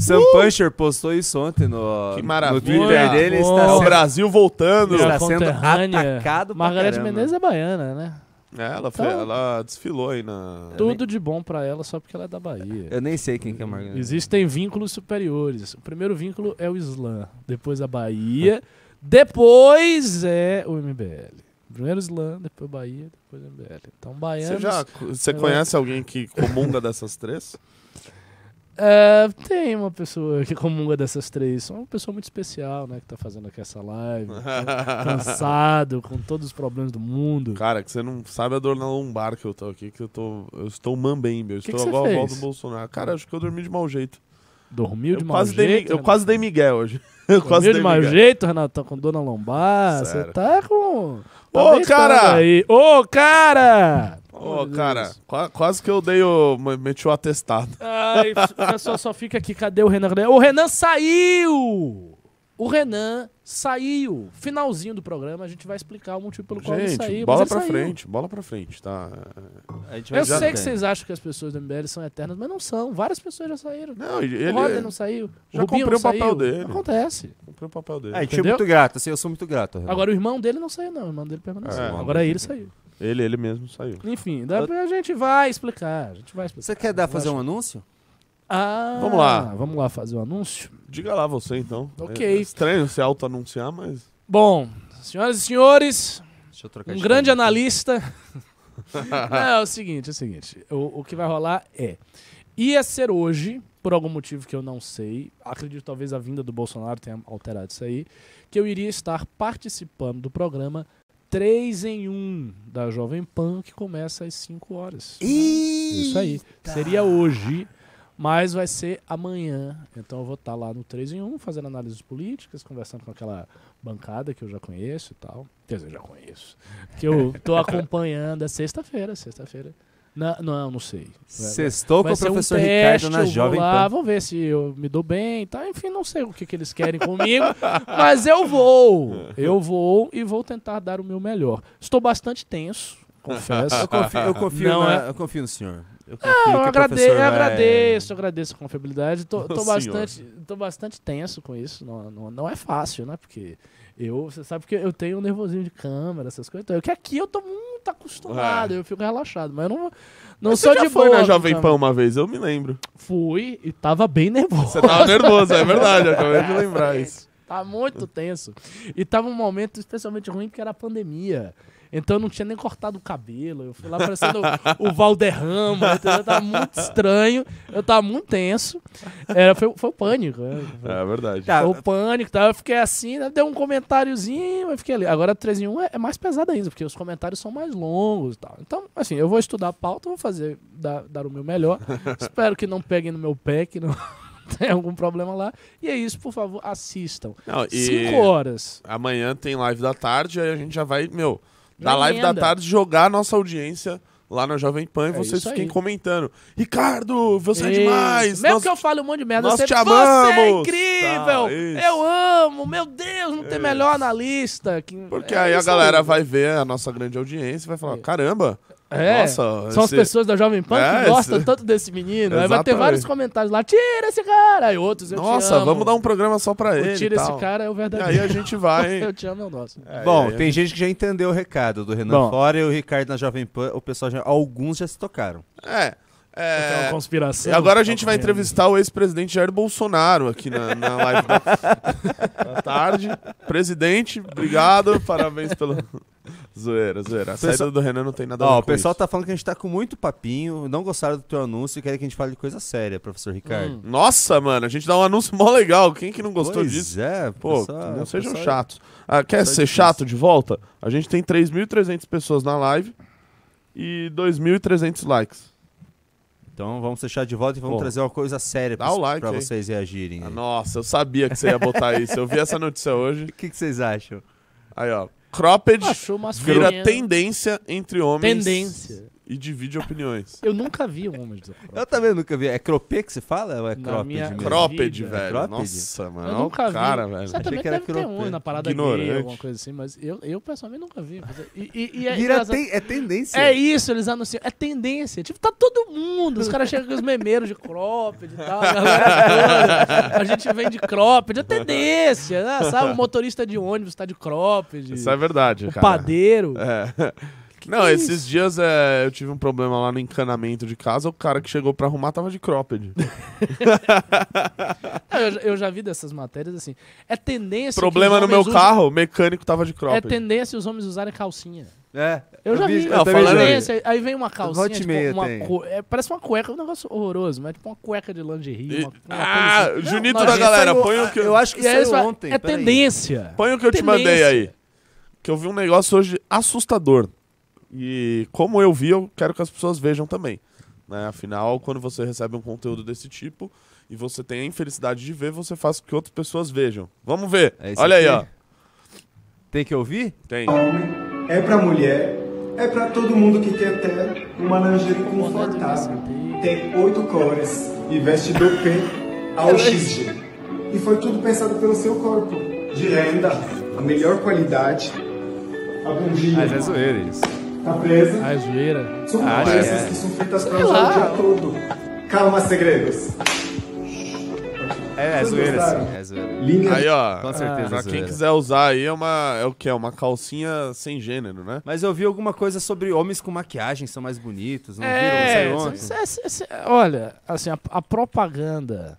Sam Puncher postou isso ontem no, Que no maravilha. Twitter dele. Está É o sendo, Brasil voltando. Está sendo atacado caramba. Menezes é baiana, né? É, ela, foi- Então- ela desfilou aí na. Tudo de bom pra ela só porque ela é da Bahia. eu nem sei quem que é Margarida. Existem vínculos superiores. O primeiro vínculo é o Islã, depois a Bahia, depois é o MBL. Primeiro Islã, depois Bahia, depois MBL. Então, baianos... Você já você conhece alguém que comunga dessas três? É, tem uma pessoa que comunga dessas três. Uma pessoa muito especial, né? Que tá fazendo aqui essa live. cansado, com todos os problemas do mundo. Cara, que você não sabe a dor na lombar que eu tô aqui, que eu tô. Eu estou mambembe, eu Que estou que você igual a voz fez? do Bolsonaro. Cara, acho que eu dormi de mau jeito. Dormiu de Eu mau quase, dei, jeito. mi- eu Renato? quase dei Miguel hoje. Eu quase Dormiu de dei mau jeito, Renato? Tá com dor na lombar? Você Sério. tá com... tá Ô, cara! Ô, cara! Ô, Meu cara, qua- quase que eu dei o. meti o atestado. Ai, o pessoal só fica aqui. Cadê o Renan? O Renan saiu! O Renan saiu. Finalzinho do programa, a gente vai explicar o motivo pelo qual ele saiu. bola mas pra ele saiu. frente, bola pra frente, tá? A gente vai Eu sei que vocês acham que as pessoas do MBL são eternas, mas não são. Várias pessoas já saíram. Não, ele. O Roder não saiu. já o Rubinho comprei não o papel saiu. dele. Acontece. Comprei o papel dele. Ah, a gente é muito grato, assim, eu sou muito grato. Renan. Agora o irmão dele não saiu, não. O irmão dele permaneceu. É. Agora ele saiu. Ele, ele mesmo saiu. Enfim, depois a gente vai explicar. A gente vai explicar. Você quer dar, fazer Acho- um anúncio? Ah, Vamos lá. Vamos lá fazer o anúncio. Diga lá você então. Ok. É estranho se auto-anunciar, mas. Bom, senhoras e senhores, Deixa eu trocar um de grande aqui. analista Não, é o seguinte, é o seguinte. O, o que vai rolar é. Ia ser hoje, por algum motivo que eu não sei, acredito talvez a vinda do Bolsonaro tenha alterado isso aí, que eu iria estar participando do programa 3 em 1 da Jovem Pan, que começa às 5 horas. Isso aí. Seria hoje, mas vai ser amanhã. Então eu vou estar lá no 3 em 1, fazendo análises políticas, conversando com aquela bancada que eu já conheço e tal. Quer dizer, já conheço. Que eu tô acompanhando. É sexta-feira, sexta-feira. Não, não, não sei. Vai- Sextou com o ser um professor teste, Ricardo na eu Jovem lá, Pan. Vamos ver se eu me dou bem e tal. Enfim, não sei o que, que eles querem comigo, mas eu vou. Eu vou e vou tentar dar o meu melhor. Estou bastante tenso, confesso. Eu confio, eu confio, Não na- é- eu confio no senhor. Eu, Não, confio eu, agrade- professor eu vai- agradeço, eu agradeço a confiabilidade. Tô, tô Ô, bastante, tô bastante tenso com isso. Não, não, não é fácil, né? Porque eu, você sabe que eu tenho um nervosinho de câmera, essas coisas. Então, que aqui eu tô muito acostumado, eu fico relaxado. Mas eu não, não Mas sou você de já foi boa na Jovem. Pan uma vez, eu me lembro. Fui e tava bem nervoso. Você tava nervoso, é verdade, eu acabei de lembrar isso. Tá muito tenso. E tava um momento especialmente ruim porque era a pandemia. Então eu não tinha nem cortado o cabelo. Eu fui lá parecendo o, o Valderrama, entendeu? Tava muito estranho. Eu tava muito tenso. Era, foi, foi o pânico. né? Foi, É verdade. Tá, foi o pânico. Tá? Eu fiquei assim, né? deu um comentáriozinho, mas fiquei ali. Agora 3 em 1 é, é mais pesado ainda, porque os comentários são mais longos e tal. Então, assim, eu vou estudar a pauta, vou fazer, dar, dar o meu melhor. Espero que não peguem no meu pé, que não tenha algum problema lá. E é isso, por favor, assistam. Não, e 5 horas. amanhã tem live da tarde, aí a gente já vai, meu, da Já live da tarde jogar a nossa audiência lá na Jovem Pan e É vocês isso fiquem aí. comentando. Ricardo, você é Isso. demais! Mesmo nós- que eu fale um monte de merda, nós você, te você é amamos." incrível! Tá, isso. eu amo! Meu Deus, não tem melhor analista. Que... Porque é aí a isso galera aí. vai ver a nossa grande audiência e vai falar, É. caramba, É, nossa, são as esse- pessoas da Jovem Pan É, que gostam esse- tanto desse menino. Aí vai ter vários comentários lá, tira esse cara! Aí outros, eu te nossa, amo. vamos dar um programa só pra O ele Tira e esse tal. cara é o E verdadeiro. aí a gente vai... Eu te amo, é o nosso. É, Bom, e tem gente que já entendeu o recado do Renan Bom. fora e o Ricardo na Jovem Pan. O pessoal já, alguns já se tocaram. É, É uma é... conspiração. E agora a gente vai Tá entrevistar o ex-presidente Jair Bolsonaro aqui na, na live da, da tarde. Presidente, obrigado, parabéns pelo. Zoeira, zoeira. A Pessoal- saída do Renan não tem nada a Ó, ver o com pessoal isso. tá falando que a gente tá com muito papinho, não gostaram do teu anúncio e querem que a gente fale de coisa séria, professor Ricardo. Hum. Nossa, mano, a gente dá um anúncio mó legal. Quem que não gostou pois disso? é, Pô, pessoal- não sejam pessoal- chatos. Ah, quer pessoal é ser difícil. chato de volta? A gente tem 3.300 pessoas na live e 2.300 likes. Então vamos deixar de volta e vamos Pô. trazer uma coisa séria o like vocês reagirem. Ah, nossa, eu sabia que você ia botar isso. Eu vi essa notícia hoje. O que, que vocês acham? Aí, ó. Cropped vira tendência entre homens Tendência. E divide opiniões. Eu nunca vi um homem de Eu também nunca vi. É cropê que se fala ou é cropped minha- mesmo? Cropped, vida. velho. Cropped? Nossa, mano. Eu nunca o cara, vi. velho. Certamente que era deve ter um na parada Ignorante. gay, alguma coisa assim, mas eu, eu pessoalmente nunca vi. E, e- e é, Vira ten- é tendência. é isso, eles anunciam. É tendência. Tipo, tá todo mundo. Os caras chegam com os memeiros de cropped e tal. A, toda. a gente vem de cropped. É tendência, né? Sabe? O motorista de ônibus tá de cropped. Isso é verdade, o cara. padeiro. É. Não, que é esses isso? dias é, eu tive um problema lá no encanamento de casa. O cara que chegou pra arrumar tava de cropped. Ah, Eu, já- eu já vi dessas matérias assim. É tendência. que Problema no meu usem- carro, o mecânico tava de É cropped. tendência os homens usarem calcinha. É. Eu, já vi. Não, é falando- tendência. Aí vem uma calcinha, tipo, meia uma cu- é, parece uma cueca, um negócio horroroso, mas é tipo uma cueca de lingerie. E- Uma, uma Ah, assim. Junito Não, da galera, Saiu- põe o que Eu acho que aí saiu fala, ontem. É tendência. Põe o que eu te mandei aí. Que eu vi um negócio hoje assustador. E como eu vi, eu quero que as pessoas vejam também. Né? Afinal, quando você recebe um conteúdo desse tipo e você tem a infelicidade de ver, você faz com que outras pessoas vejam. Vamos ver. É Olha aí, aqui? ó. Tem que ouvir? Tem. homem, é pra mulher, é pra todo mundo que quer ter uma lingerie confortável. Tem oito cores e veste do P ao XG. E foi tudo pensado pelo seu corpo. De renda, a melhor qualidade. A bundinha Mas é zoeira isso. Tá presa. Ah, é zoeira. São Ah, peças é. que são feitas pra usar o dia todo. Calma, segredos. É, é zoeira sim. É zoeira. Linha Aí, ó. Com certeza. Pra é quem quiser usar aí, é uma. É o que? É uma calcinha sem gênero, né? Mas eu vi alguma coisa sobre homens com maquiagem são mais bonitos. Não É, viram? Cê- olha, assim, a, a propaganda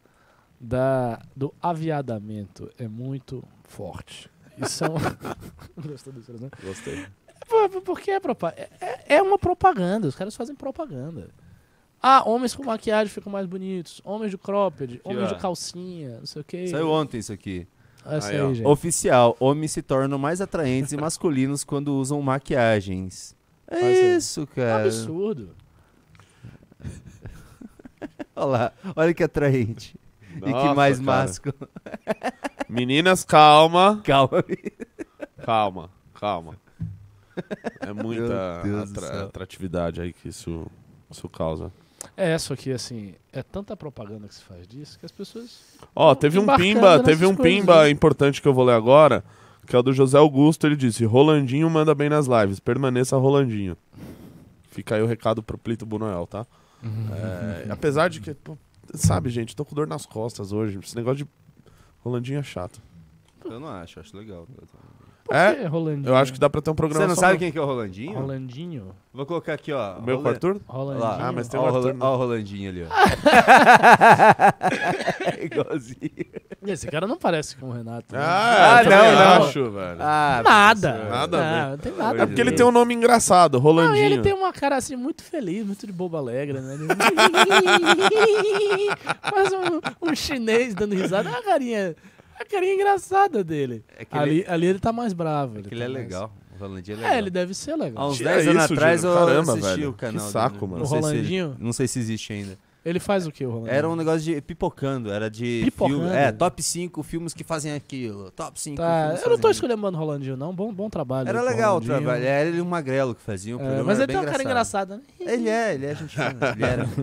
da, do aviadamento é muito forte. Isso é um... Gostou desse, né? Gostei. Por- Porque é, é- é- é uma propaganda. Os caras fazem propaganda. Ah, homens com maquiagem ficam mais bonitos. Homens de cropped, homens ó. de calcinha, não sei o que. Saiu ontem isso aqui. Essa Aí, aí, ó. gente. Oficial, homens se tornam mais atraentes e masculinos quando usam maquiagens. É Olha isso isso, É um cara. absurdo. Olha lá, olha que atraente. e que Nossa, mais cara. másculo. Meninas, calma. Calma. Calma, calma. É muita atra- atratividade aí que isso, isso causa. É, só que assim, é tanta propaganda que se faz disso que as pessoas. Ó, teve um pimba, teve um coisas, pimba né? importante que eu vou ler agora, que é o do José Augusto, ele disse: "Rolandinho manda bem nas lives, permaneça Rolandinho". Fica aí o recado pro Plito Bunoel, tá? É, apesar de que, pô, sabe, gente, tô com dor nas costas hoje. Esse negócio de Rolandinho é chato. Eu não acho, acho legal. Por É? que Rolandinho? Eu acho que dá pra ter um programa Você não só sabe no- quem que é o Rolandinho? Rolandinho? Vou colocar aqui, ó. o meu com o Arthur? Rolandinho. Ah, mas tem Ó o Arthur, Rola- né? ó o Rolandinho ali, ó. Igualzinho. Esse cara não parece com o Renato. né? Ah, Ah, eu também não, não. acho, velho. Ah, Nada. Nada a. Não, não tem nada. É porque ele tem um nome engraçado, Não, Rolandinho. e ele tem uma cara assim muito feliz, muito de boba alegre, né? Ele- Faz um, um chinês dando risada. A carinha, a carinha engraçada dele. É que ali, ele, ali ele tá mais bravo. é que tá ele é mais- legal. O Rolandinho é legal. É, ele deve ser Há legal. uns Tira 10 anos isso, atrás eu Caramba, assisti velho. o canal Que saco, dele. mano. Não O sei, se Rolandinho? ele, não sei se existe ainda. Ele faz o que, o Rolandinho? Era um negócio de pipocando, era de Pipocando? filme. É, top 5 filmes que fazem aquilo. Top 5 Tá, eu não tô escolhendo o Rolandinho, não. Bom, bom trabalho. Era legal o Rolandinho. trabalho. Era ele e o Magrelo que faziam. o É, programa mas ele tem uma cara engraçada, né? Ele é, ele é gente fina, Ele era.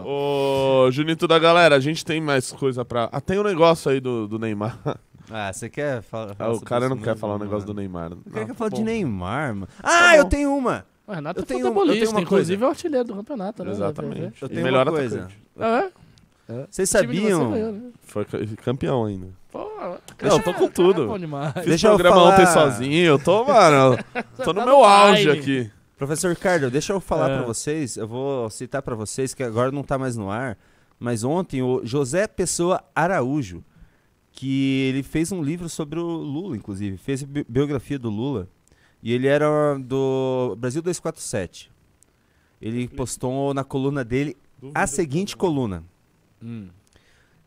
Ô, Junito da galera, a gente tem mais coisa pra. Ah, tem um negócio aí do, do Neymar. Ah, você quer falar? Ah, o sobre cara não quer mesmo, falar o negócio do? Neymar. Não quer que eu Ah, fale de. Neymar, mano. Ah, Tá eu tenho uma. O Renato Eu é tenho- eu futebolista, uma inclusive coisa. é o artilheiro do campeonato, né? Exatamente. Eu E tenho melhor uma coisa. atacante. É, Vocês time de sabiam? você ganhou, né? Foi ca- campeão ainda. Pô, Não, tô com tudo. É bom demais. Fiz Deixa eu programa falar- ontem sozinho. Eu tô, mano. tô no Tá meu auge aqui. Professor Ricardo, deixa eu falar É. pra vocês, eu vou citar pra vocês que agora não tá mais no ar, mas ontem o José Pessoa Araújo, que ele fez um livro sobre o Lula, inclusive, fez a bi- biografia do Lula, e ele era do Brasil 247. Ele postou na coluna dele a seguinte coluna: Hum.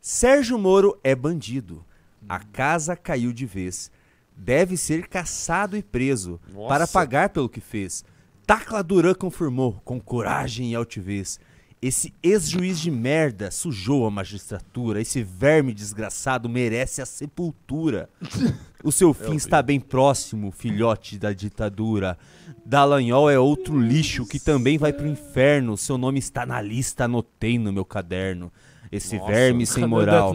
Sérgio Moro é bandido. A casa caiu de vez. Deve ser caçado e preso Nossa. para pagar pelo que fez. Tacla Duran confirmou, com coragem e altivez. Esse ex-juiz de merda sujou a magistratura. Esse verme desgraçado merece a sepultura. O seu fim está bem próximo, filhote da ditadura. Dallagnol é outro lixo que também vai pro inferno. Seu nome está na lista, anotei no meu caderno. Esse Nossa, verme sem o moral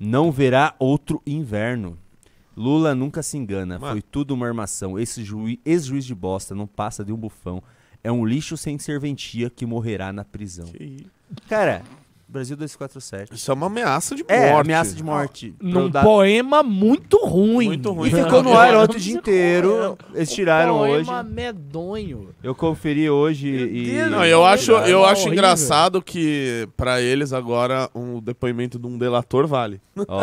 não verá outro inverno. Lula nunca se engana, Mano. foi tudo uma armação. Esse juiz, ex-juiz de bosta não passa de um bufão. É um lixo sem serventia que morrerá na prisão. Cara, Brasil 247. Isso é uma ameaça de morte. É, ameaça de morte. Eu Num dar- poema muito ruim. Muito ruim. E ficou no ar ontem o dia Ficou, inteiro. é. Eles tiraram hoje. Poema medonho. Eu conferi hoje e. Não, eu acho, É eu acho horrível. engraçado que pra eles agora um depoimento de um delator vale. Ó,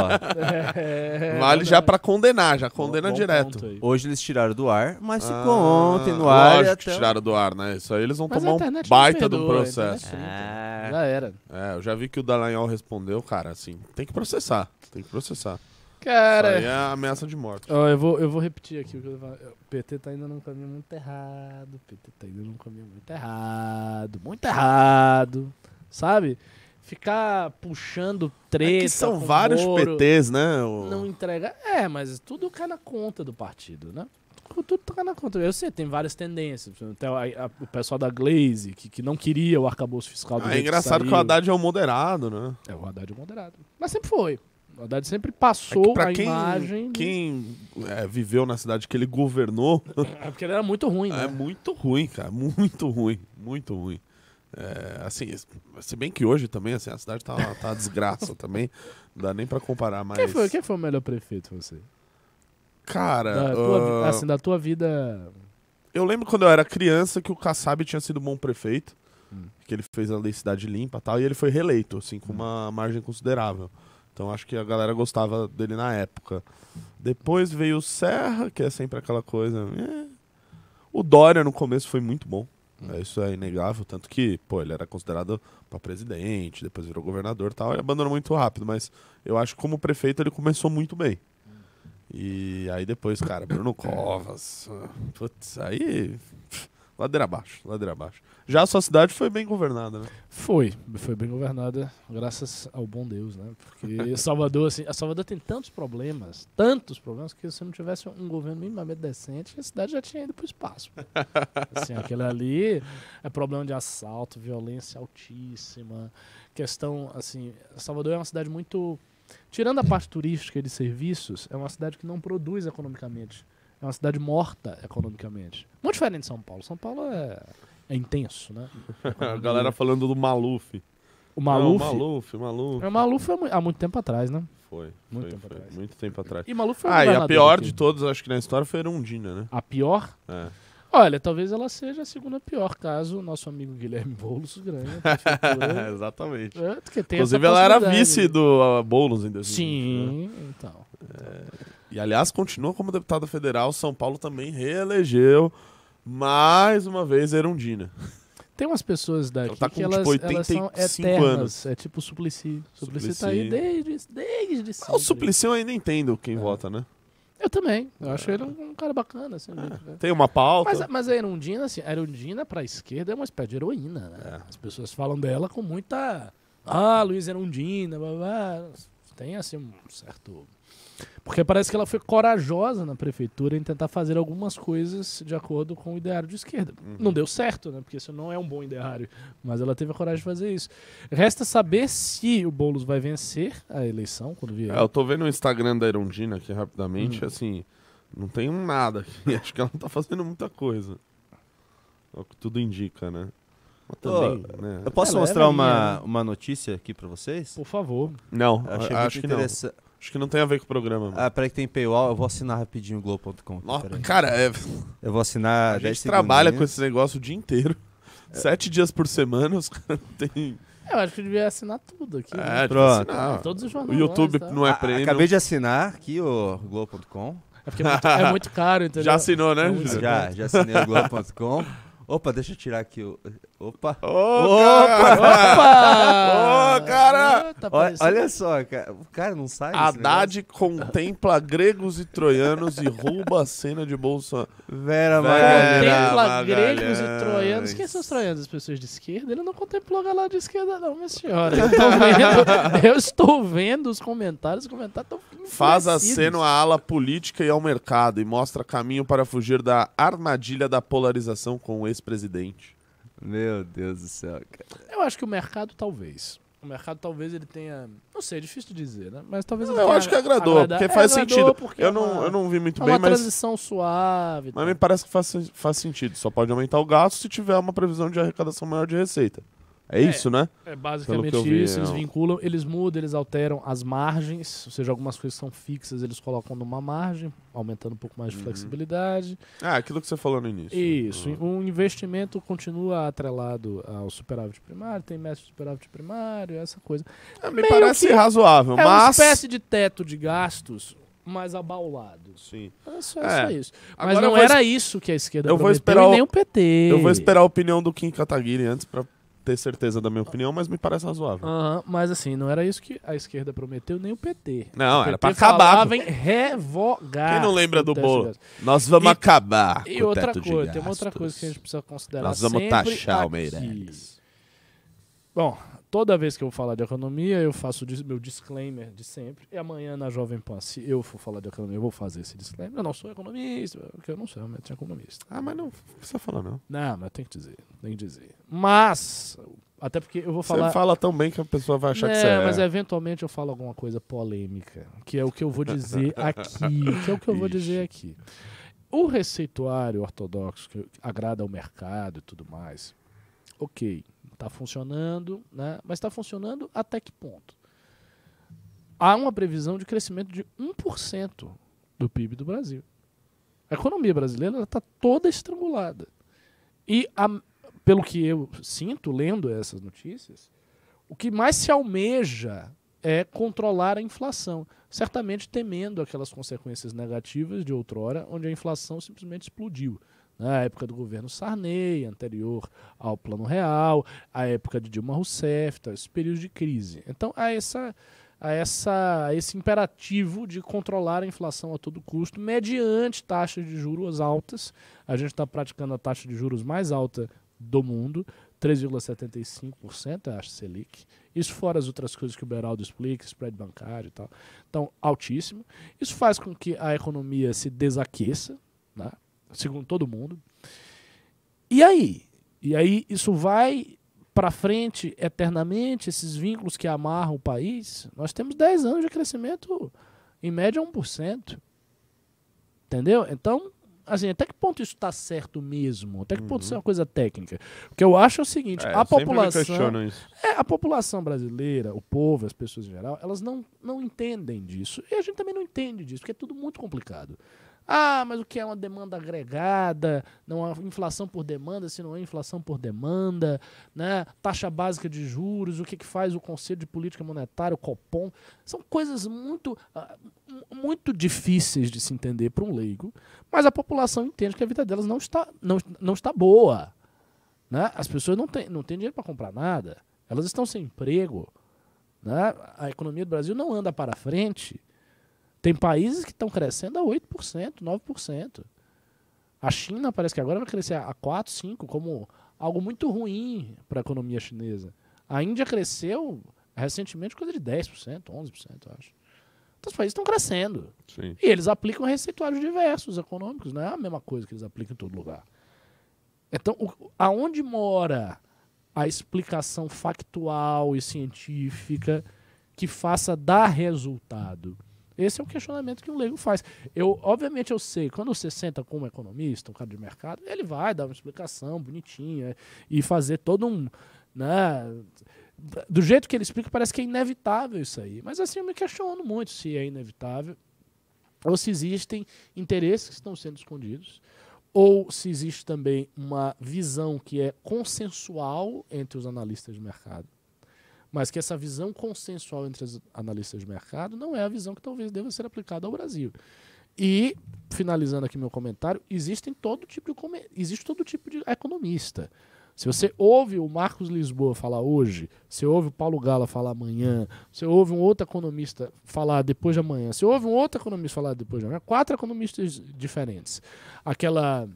É, vale já pra condenar, já condena Bom direto. ponto aí. hoje eles tiraram do ar, mas ficou Ah, ontem no ar. Lógico que até- tiraram do ar, né? Isso aí eles vão Mas tomar um baita de um processo. Ah, Já era. É, eu já vi que o Dallagnol respondeu, cara, assim, tem que processar, tem que processar. Cara, Isso aí é ameaça de morte. Ó, eu, vou, eu vou repetir aqui o que eu falei. O PT tá indo num caminho muito errado. O PT tá indo num caminho muito errado. Muito errado. Sabe? Ficar puxando treta. É que são vários Moro, PTs, né? o- Não entrega. É, mas tudo cai na conta do partido, né? Tudo cai na conta. Eu sei, tem várias tendências. Tem a- a- o pessoal da Glaze, que, que não queria o arcabouço fiscal do Ah, é engraçado que, o saiu. Haddad é um moderado, né? É, o Haddad é moderado. Mas sempre foi. O Haddad sempre É que passou pra a quem, imagem. quem é, viveu na cidade que ele governou, É porque ele era muito ruim, né? é muito ruim, cara. Muito ruim. Muito ruim. É, assim, se bem que hoje também, assim, a cidade tá, tá uma desgraça também. Não dá nem pra comparar, mas... Quem foi, quem foi o melhor prefeito você? Cara, Da tua, ah, assim, da tua vida. eu lembro quando eu era criança que o Kassab tinha sido bom prefeito. Hum. Que ele fez a lei Cidade Limpa e tal. E ele foi reeleito, assim, com uma margem considerável. Então acho que a galera gostava dele na época. Depois veio o Serra, que é sempre aquela coisa... é. O Dória no começo foi muito bom. É, Isso é inegável, tanto que, pô, ele era considerado para presidente, depois virou governador e tal, e abandonou muito rápido, mas eu acho que como prefeito ele começou muito bem. E aí depois, cara, Bruno Covas, putz, aí ladeira abaixo, ladeira abaixo. Já a sua cidade foi bem governada, né? Foi, foi bem governada, graças ao bom Deus, né? Porque Salvador, assim, a Salvador tem tantos problemas, tantos problemas, que se não tivesse um governo minimamente decente, a cidade já tinha ido pro espaço. Assim, aquele ali é problema de assalto, violência altíssima, questão, assim, Salvador é uma cidade muito... Tirando a parte turística e de serviços, é uma cidade que não produz economicamente. É uma cidade morta economicamente. Muito diferente de São Paulo. São Paulo é, é intenso, né? A galera falando do Maluf. O Maluf, Não, Maluf, Maluf. É, o Maluf mu- há muito tempo atrás, né? Foi, Muito foi, tempo foi, atrás. muito tempo atrás. E Maluf foi o Ah, e a pior aqui. de todos, acho que na história foi Erundina, né? A pior? É. Olha, talvez ela seja a segunda pior, caso o nosso amigo Guilherme Boulos ganhe. Exatamente. É, Inclusive, ela era vice do uh, Boulos em 2020. né? Sim, então. E, aliás, continua como deputada federal. São Paulo também reelegeu mais uma vez Erundina. Tem umas pessoas daqui Ela tá com, que elas, tipo, elas são 85 eternas. anos. É tipo o Suplicy. Suplicy, Suplicy. tá aí desde, desde Ah, sempre. o Suplicy eu ainda entendo É. quem vota, né? Eu também. Eu acho ele um, um cara bacana. Assim, né? Tem uma pauta. Mas, mas a Erundina, assim, a Erundina pra esquerda é uma espécie de heroína, né? É. As pessoas falam dela com muita. Ah, Luiz Erundina, blá, blá. Tem assim um certo. Porque parece que ela foi corajosa na prefeitura em tentar fazer algumas coisas de acordo com o ideário de esquerda. Uhum. Não deu certo, né? Porque isso não é um bom ideário. Mas ela teve a coragem de fazer isso. Resta saber se o Boulos vai vencer a eleição quando vier. É, eu tô vendo o Instagram da Erundina aqui Hum. rapidamente, assim, não tem nada aqui. Acho que ela não tá fazendo muita coisa. É o que tudo indica, né? Também, né? Eu posso Ela é mostrar uma, né? uma notícia aqui pra vocês? Por favor. Não, Eu achei acho muito que não. Acho que não tem a ver com o programa. mano. Ah, peraí que tem paywall, eu vou assinar rapidinho o Globo.com. cara, é, Eu vou assinar a 10 gente trabalha com esse negócio o dia inteiro. Sete dias por semana, os caras têm. Eu acho que eu devia assinar tudo aqui. né? É, Pronto. tipo assim, não. Todos os O jornais. YouTube tá? não é Ah, prêmio. Acabei de assinar aqui o Globo.com. É porque é muito, é muito caro, entendeu? Já assinou, né? Já, já assinei o Globo.com. Opa, deixa eu tirar aqui o. Opa! Ô, Opa! Opa! Ô, cara! Tá Olha, só, cara, o cara não sai. Haddad contempla gregos e troianos e rouba a cena de Bolsonaro. Vera Vera. Contempla Magalhães. gregos e troianos. Quem são os troianos? As pessoas de esquerda? Ele não contemplou a galera de esquerda, não, minha senhora. Eu estou vendo, eu estou vendo os comentários. Os comentários estão Faz aceno à ala política e ao mercado e mostra caminho para fugir da armadilha da polarização com o ex-presidente. Meu Deus do céu, cara. Eu acho que o mercado, talvez. O mercado, talvez, ele tenha. Não sei, é difícil de dizer, né? Mas talvez ele Eu acho que agradou, agrada- porque é, faz sentido. porque Eu é não, uma- eu não vi muito É bem, uma mas, transição suave. mas tá? me parece que faz, faz sentido. Só pode aumentar o gasto se tiver uma previsão de arrecadação maior de receita. É, isso, né? É basicamente vi, isso, eles é um- vinculam, eles mudam, eles alteram as margens, ou seja, algumas coisas são fixas, eles colocam numa margem, aumentando um pouco mais de Uhum. flexibilidade. Ah, aquilo que você falou no início. Isso, Uhum. o investimento continua atrelado ao superávit primário, tem mestre de superávit primário, essa coisa. É, me meio parece razoável, É uma mas... espécie de teto de gastos mais abaulado. Sim. É só, É. é só isso. Mas Agora não vou era isso que a esquerda eu vou prometeu esperar e o- nem o PT. Eu vou esperar a opinião do Kim Kataguiri antes pra ter certeza da minha opinião, mas me parece razoável. Aham, mas assim, não era isso que a esquerda prometeu, nem o PT. Não, o era PT pra acabar. falava em revogar. Quem não lembra o do teto de bolo? Nós vamos E- acabar E com o outra teto de coisa, tem uma outra gastos. coisa que a gente precisa considerar Nós vamos sempre taxar o aqui. Meirelles. Bom, toda vez que eu vou falar de economia, eu faço o meu disclaimer de sempre. E amanhã na Jovem Pan, se eu for falar de economia, eu vou fazer esse disclaimer. Eu não sou economista, porque eu não sou realmente economista. Ah, mas não precisa falar, não. Não, mas tem que dizer, tem que dizer. Mas, até porque eu vou falar... Você fala tão bem que a pessoa vai achar que você É, é. mas eventualmente eu falo alguma coisa polêmica, que é o que eu vou dizer aqui, que é o que eu vou Ixi. dizer aqui. O receituário ortodoxo que agrada ao mercado e tudo mais, ok, está funcionando, né? Mas está funcionando até que ponto? Há uma previsão de crescimento de 1% do PIB do Brasil. A economia brasileira está toda estrangulada. E, a- pelo que eu sinto lendo essas notícias, o que mais se almeja é controlar a inflação, certamente temendo aquelas consequências negativas de outrora, onde a inflação simplesmente explodiu. A época do governo Sarney, anterior ao Plano Real, a época de Dilma Rousseff, tá, esse período de crise. Então, há, essa, há essa, esse imperativo de controlar a inflação a todo custo, mediante taxas de juros altas. A gente está praticando a taxa de juros mais alta do mundo, 3,75%, acho, Selic. Isso fora as outras coisas que o Beraldo explica, spread bancário e tal. Então, altíssimo. Isso faz com que a economia se desaqueça, né? Segundo todo mundo. E aí? E aí isso vai para frente eternamente, esses vínculos que amarram o país. Nós temos 10 anos de crescimento, em média 1%. Entendeu? Então, assim, até que ponto isso está certo mesmo? Até que ponto isso é uma coisa técnica? O que eu acho é o seguinte, É, a população... É, a população brasileira, o povo, as pessoas em geral, elas não, não entendem disso. E a gente também não entende disso, porque é tudo muito complicado. Ah, mas o que é uma demanda agregada? Não há inflação por demanda, se não é inflação por demanda, né? Taxa básica de juros, o que, que faz o Conselho de Política Monetária, o Copom? São coisas muito, ah, muito difíceis de se entender para um leigo, mas a população entende que a vida delas não está, não, não está boa. Né? As pessoas não têm, não têm dinheiro para comprar nada. Elas estão sem emprego. Né? A economia do Brasil não anda para frente. Tem países que estão crescendo a 8%, 9%. A China parece que agora vai crescer a 4, 5, como algo muito ruim para a economia chinesa. A Índia cresceu recentemente coisa de 10%, 11%, eu acho. Então os países estão crescendo. Sim. E eles aplicam receituários diversos econômicos, não é a mesma coisa que eles aplicam em todo lugar. Então, o- aonde mora a explicação factual e científica que faça dar resultado? Esse é o questionamento que um leigo faz. Eu, obviamente, eu sei, quando você senta com um economista, um cara de mercado, ele vai dar uma explicação bonitinha e fazer todo um. Né, do jeito que ele explica, parece que é inevitável isso aí. Mas assim, eu me questiono muito se é inevitável ou se existem interesses que estão sendo escondidos, ou se existe também uma visão que é consensual entre os analistas de mercado, mas que essa visão consensual entre os analistas de mercado não é a visão que talvez deva ser aplicada ao Brasil. E, finalizando aqui meu comentário, existem todo tipo de, existe todo tipo de economista. Se você ouve o Marcos Lisboa falar hoje, você ouve o Paulo Gala falar amanhã, você ouve um outro economista falar depois de amanhã, você ouve um outro economista falar depois de amanhã, quatro economistas diferentes. Aquela.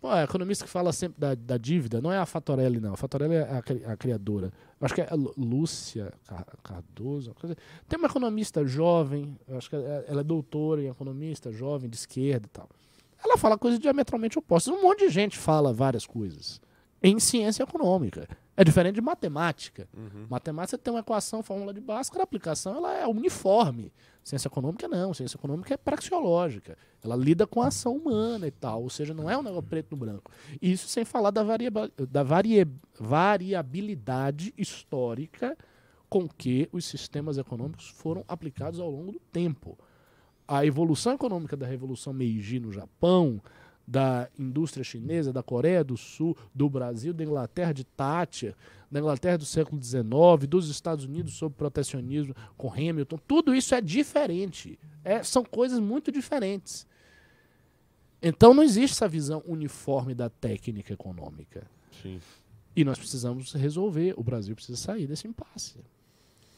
Pô, a economista que fala sempre da, da dívida, não é a Fatorelli, não. A Fatorelli é a, a criadora. Acho que é Lúcia Car- Cardoso. uma coisa- Tem uma economista jovem, acho que é- ela é doutora em economista, jovem, de esquerda e tal. Ela fala coisas diametralmente opostas. Um monte de gente fala várias coisas em ciência econômica. É diferente de matemática. Matemática você tem uma equação, fórmula de Bhaskara, a aplicação ela é uniforme. Ciência econômica não, ciência econômica é praxeológica. Ela lida com a ação humana e tal, ou seja, não é um negócio preto no branco. Isso sem falar da, da varie- variabilidade histórica com que os sistemas econômicos foram aplicados ao longo do tempo. A evolução econômica da Revolução Meiji no Japão, da indústria chinesa, da Coreia do Sul, do Brasil, da Inglaterra de Thatcher, da Inglaterra do século XIX, dos Estados Unidos sob protecionismo com Hamilton, tudo isso é diferente. É, são coisas muito diferentes. Então não existe essa visão uniforme da técnica econômica. Sim. E nós precisamos resolver. O Brasil precisa sair desse impasse.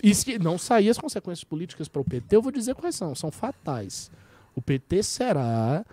E se não sair, as consequências políticas para o PT, eu vou dizer quais são. São fatais. O PT será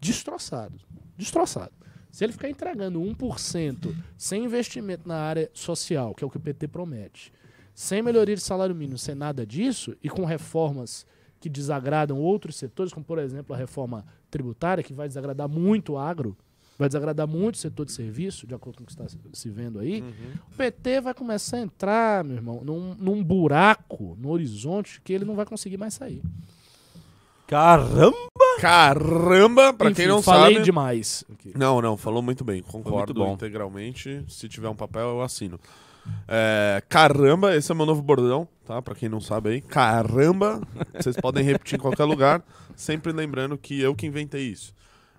destroçado. Destroçado. Se ele ficar entregando 1% sem investimento na área social, que é o que o PT promete, sem melhoria de salário mínimo, sem nada disso, e com reformas que desagradam outros setores, como por exemplo a reforma tributária, que vai desagradar muito o agro, vai desagradar muito o setor de serviço, de acordo com o que está se- vendo aí, o PT vai começar a entrar, meu irmão, num, num buraco no horizonte que ele não vai conseguir mais sair. Caramba! Caramba, pra Enfim, quem não falei sabe. demais. aqui. Não, não, falou muito bem. Concordo bom. integralmente. Se tiver um papel, eu assino. É, caramba, esse é meu novo bordão, tá? Pra quem não sabe aí. Caramba, vocês podem repetir em qualquer lugar, sempre lembrando que eu que inventei isso.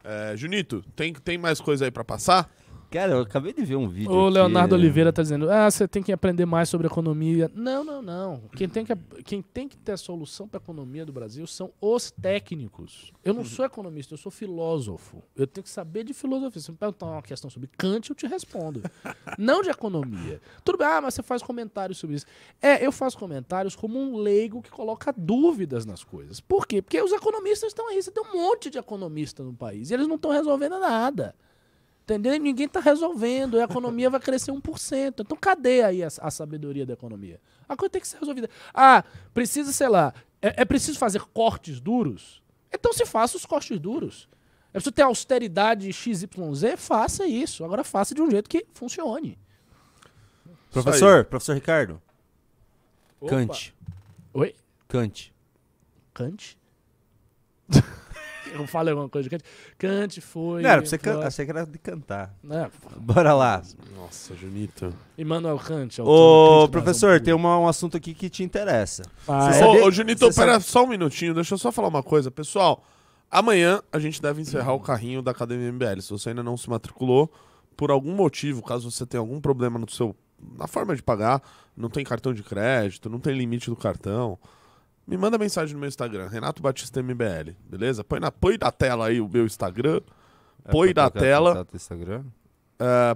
É, Junito, tem, tem mais coisa aí pra passar? Cara, eu acabei de ver um vídeo. O Leonardo? Oliveira tá dizendo: ah, você tem que aprender mais sobre economia. Não, não, não. Quem tem que, quem tem que ter a solução para a economia do Brasil são os técnicos. Eu não sou economista, eu sou filósofo. Eu tenho que saber de filosofia. Se me perguntar uma questão sobre Kant, eu te respondo. não de economia. Tudo bem, ah, mas você faz comentários sobre isso. É, eu faço comentários como um leigo que coloca dúvidas nas coisas. Por quê? Porque os economistas estão aí. Você tem um monte de economista no país e eles não estão resolvendo nada. Entendeu? E ninguém está resolvendo. E a economia vai crescer 1%. Então, cadê aí a, a sabedoria da economia? A coisa tem que ser resolvida. Ah, precisa, sei lá, é, é preciso fazer cortes duros? Então se faça os cortes duros. É preciso ter austeridade XYZ? Faça isso. Agora faça de um jeito que funcione. Professor, professor Ricardo. Opa. Kant. Oi? Kant. Kant? Eu falei alguma coisa de Kant? Kant foi. Não, era pra você cantar. Achei que era de cantar. É, Bora lá. Nossa, Junito. Immanuel Kant. Ô, professor, tem uma- um assunto aqui que te interessa. Ah, Você é? Ô, ô Junito, você pera sabe- só um minutinho, deixa eu só falar uma coisa. Pessoal, amanhã a gente deve encerrar o carrinho da Academia MBL. Se você ainda não se matriculou, por algum motivo, caso você tenha algum problema no seu na forma de pagar, não tem cartão de crédito, não tem limite do cartão, me manda mensagem no meu Instagram, Renato Batista MBL, beleza? Põe na, põe na tela aí o meu Instagram, põe É na colocar tela. contato do Instagram?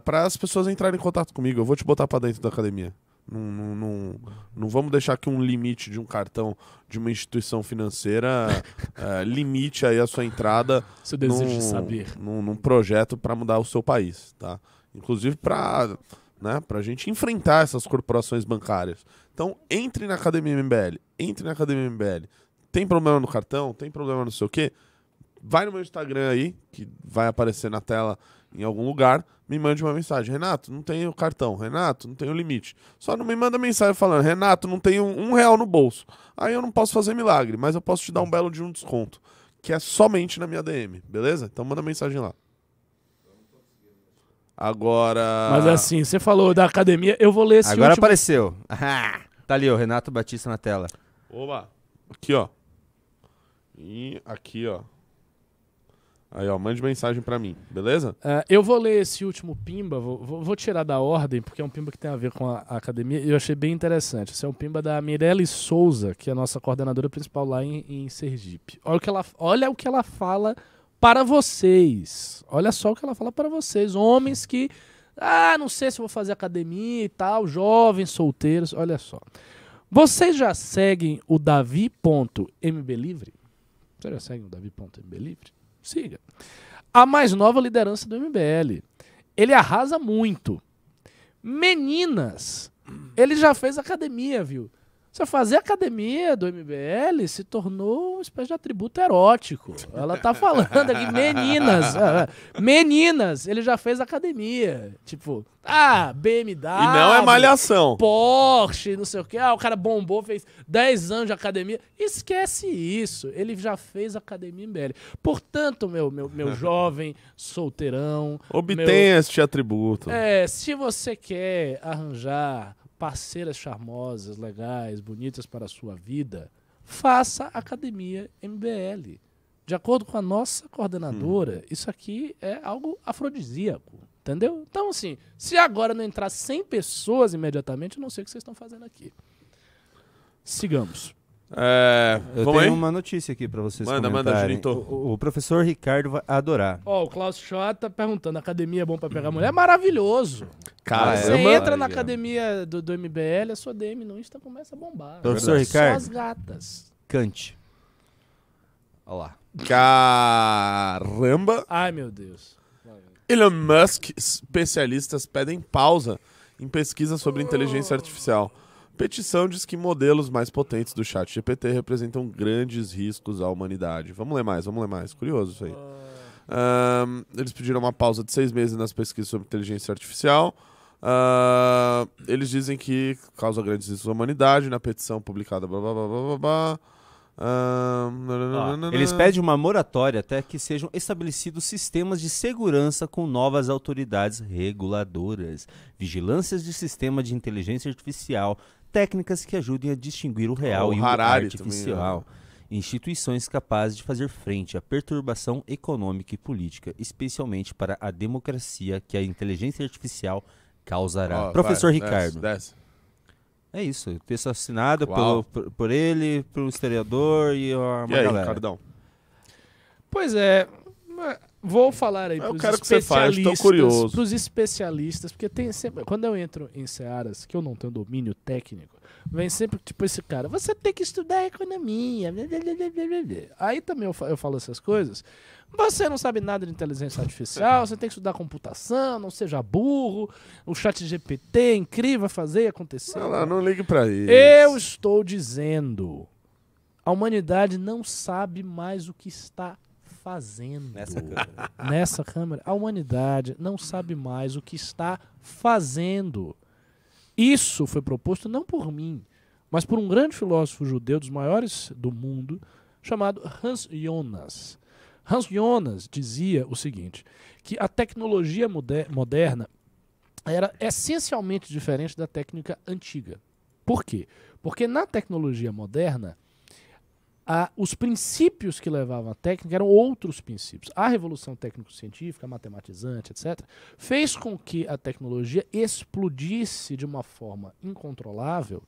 para as pessoas entrarem em contato comigo. Eu vou te botar pra dentro da academia. Não, não, não, não vamos deixar que um limite de um cartão de uma instituição financeira eh, limite aí a sua entrada Seu desejo num, de saber. Num, num projeto para mudar o seu país, tá? Inclusive para né, a gente enfrentar essas corporações bancárias. Então, entre na Academia MBL. Entre na Academia MBL. Tem problema no cartão? Tem problema não sei o quê? Vai no meu Instagram aí, que vai aparecer na tela em algum lugar, me mande uma mensagem. Renato, não tenho cartão. Renato, não tenho limite. Só não me manda mensagem falando, Renato, não tenho um real no bolso. Aí eu não posso fazer milagre, mas eu posso te dar um belo de um desconto, que é somente na minha DM, beleza? Então manda mensagem lá. Agora. Mas assim, você falou da academia, eu vou ler esse Agora último... apareceu. Ah, tá ali, ó, Renato Batista na tela. Oba! Aqui, ó. E aqui, ó. Aí, ó, mande mensagem pra mim, beleza? É, eu vou ler esse último pimba, vou, vou- vou tirar da ordem, porque é um pimba que tem a ver com a, a academia, e eu achei bem interessante. Esse é um pimba da Mirelle Souza, que é a nossa coordenadora principal lá em, em Sergipe. Olha o, que ela, olha o que ela fala para vocês. Olha só o que ela fala para vocês, homens que, ah, não sei se vou fazer academia e tal, jovens, solteiros, olha só. Vocês já seguem o Davi.mblivre? Vocês já seguem o Davi.mblivre? Siga. A mais nova liderança do MBL. Ele arrasa muito. Meninas, ele já fez academia, viu? Você fazer academia do MBL se tornou uma espécie de atributo erótico. Ela tá falando aqui, meninas. ah, ah, meninas, ele já fez academia. Tipo, ah, BMW. e não é malhação. Porsche, não sei o que. Ah, o cara bombou, fez 10 anos de academia. Esquece isso. Ele já fez academia em BL. Portanto, meu, meu, meu jovem solteirão. Obtenha este atributo. É, se você quer arranjar parceiras charmosas, legais, bonitas para a sua vida, faça academia MBL. De acordo com a nossa coordenadora, isso aqui é algo afrodisíaco. Entendeu? Então, assim, se agora não entrar 100 pessoas imediatamente, eu não sei o que vocês estão fazendo aqui. Sigamos. É, Eu vamos aí? tenho uma notícia aqui pra vocês Manda, manda, comentarem. Junito. O, o- o professor Ricardo vai adorar. Ó, o Klaus Schott tá perguntando: academia é bom pra pegar mulher? É maravilhoso. Caramba. Você Caramba. entra na academia do, do MBL, a sua DM no Insta começa a bombar. Professor Só Ricardo. as gatas. Kant. Olha lá. Caramba! Ai, meu Deus. Elon Musk, especialistas pedem pausa em pesquisa sobre inteligência artificial. Petição diz que modelos mais potentes do chat GPT representam grandes riscos à humanidade. Vamos ler mais, vamos ler mais. Curioso isso aí. Eles pediram uma pausa de seis meses nas pesquisas sobre inteligência artificial. Ah, eles dizem que causa grandes riscos à humanidade na petição publicada. Blá, blá, blá, blá, blá, Ó, eles pedem uma moratória até que sejam estabelecidos sistemas de segurança com novas autoridades reguladoras, vigilâncias de sistema de inteligência artificial, técnicas que ajudem a distinguir o real o e o Harari artificial. também, instituições capazes de fazer frente à perturbação econômica e política, especialmente para a democracia que a inteligência artificial causará. Ó, Professor vai, desce, Ricardo. desce. É isso, texto assinado pelo, por, por ele, pelo historiador e uma E aí, galera. Ricardão? Pois é, mas vou falar aí que você fale, especialistas, estou curioso. pros especialistas, porque tem sempre, quando eu entro em searas que eu não tenho domínio técnico, vem sempre tipo esse cara, você tem que estudar economia, blá, blá, blá, aí também eu, eu falo essas coisas, você não sabe nada de inteligência artificial, você tem que estudar computação, não seja burro, o chat GPT é incrível, fazer e acontecer. Não, não, não ligue pra isso. Eu estou dizendo, a humanidade não sabe mais o que está fazendo. Nessa câmera. Nessa câmera, a humanidade não sabe mais o que está fazendo. Isso foi proposto não por mim, mas por um grande filósofo judeu dos maiores do mundo, chamado Hans Jonas. Hans Jonas dizia o seguinte, que a tecnologia moder- moderna era essencialmente diferente da técnica antiga. Por quê? Porque na tecnologia moderna, os princípios que levavam a técnica eram outros princípios. A revolução técnico-científica, matematizante, etc., fez com que a tecnologia explodisse de uma forma incontrolável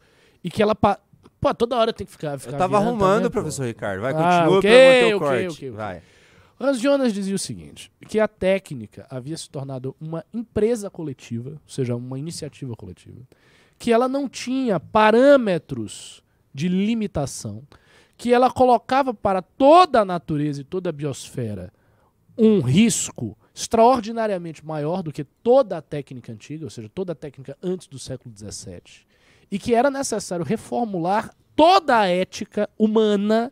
e que ela. Pô, toda hora tem que ficar. ficar Eu tava virando, tá arrumando, professor Ricardo. Vai, Ah, continua ok, pra manter o ok, corte. ok, ok. Vai. Hans Jonas dizia o seguinte, que a técnica havia se tornado uma empresa coletiva, ou seja, uma iniciativa coletiva, que ela não tinha parâmetros de limitação, que ela colocava para toda a natureza e toda a biosfera um risco extraordinariamente maior do que toda a técnica antiga, ou seja, toda a técnica antes do século XVII, e que era necessário reformular toda a ética humana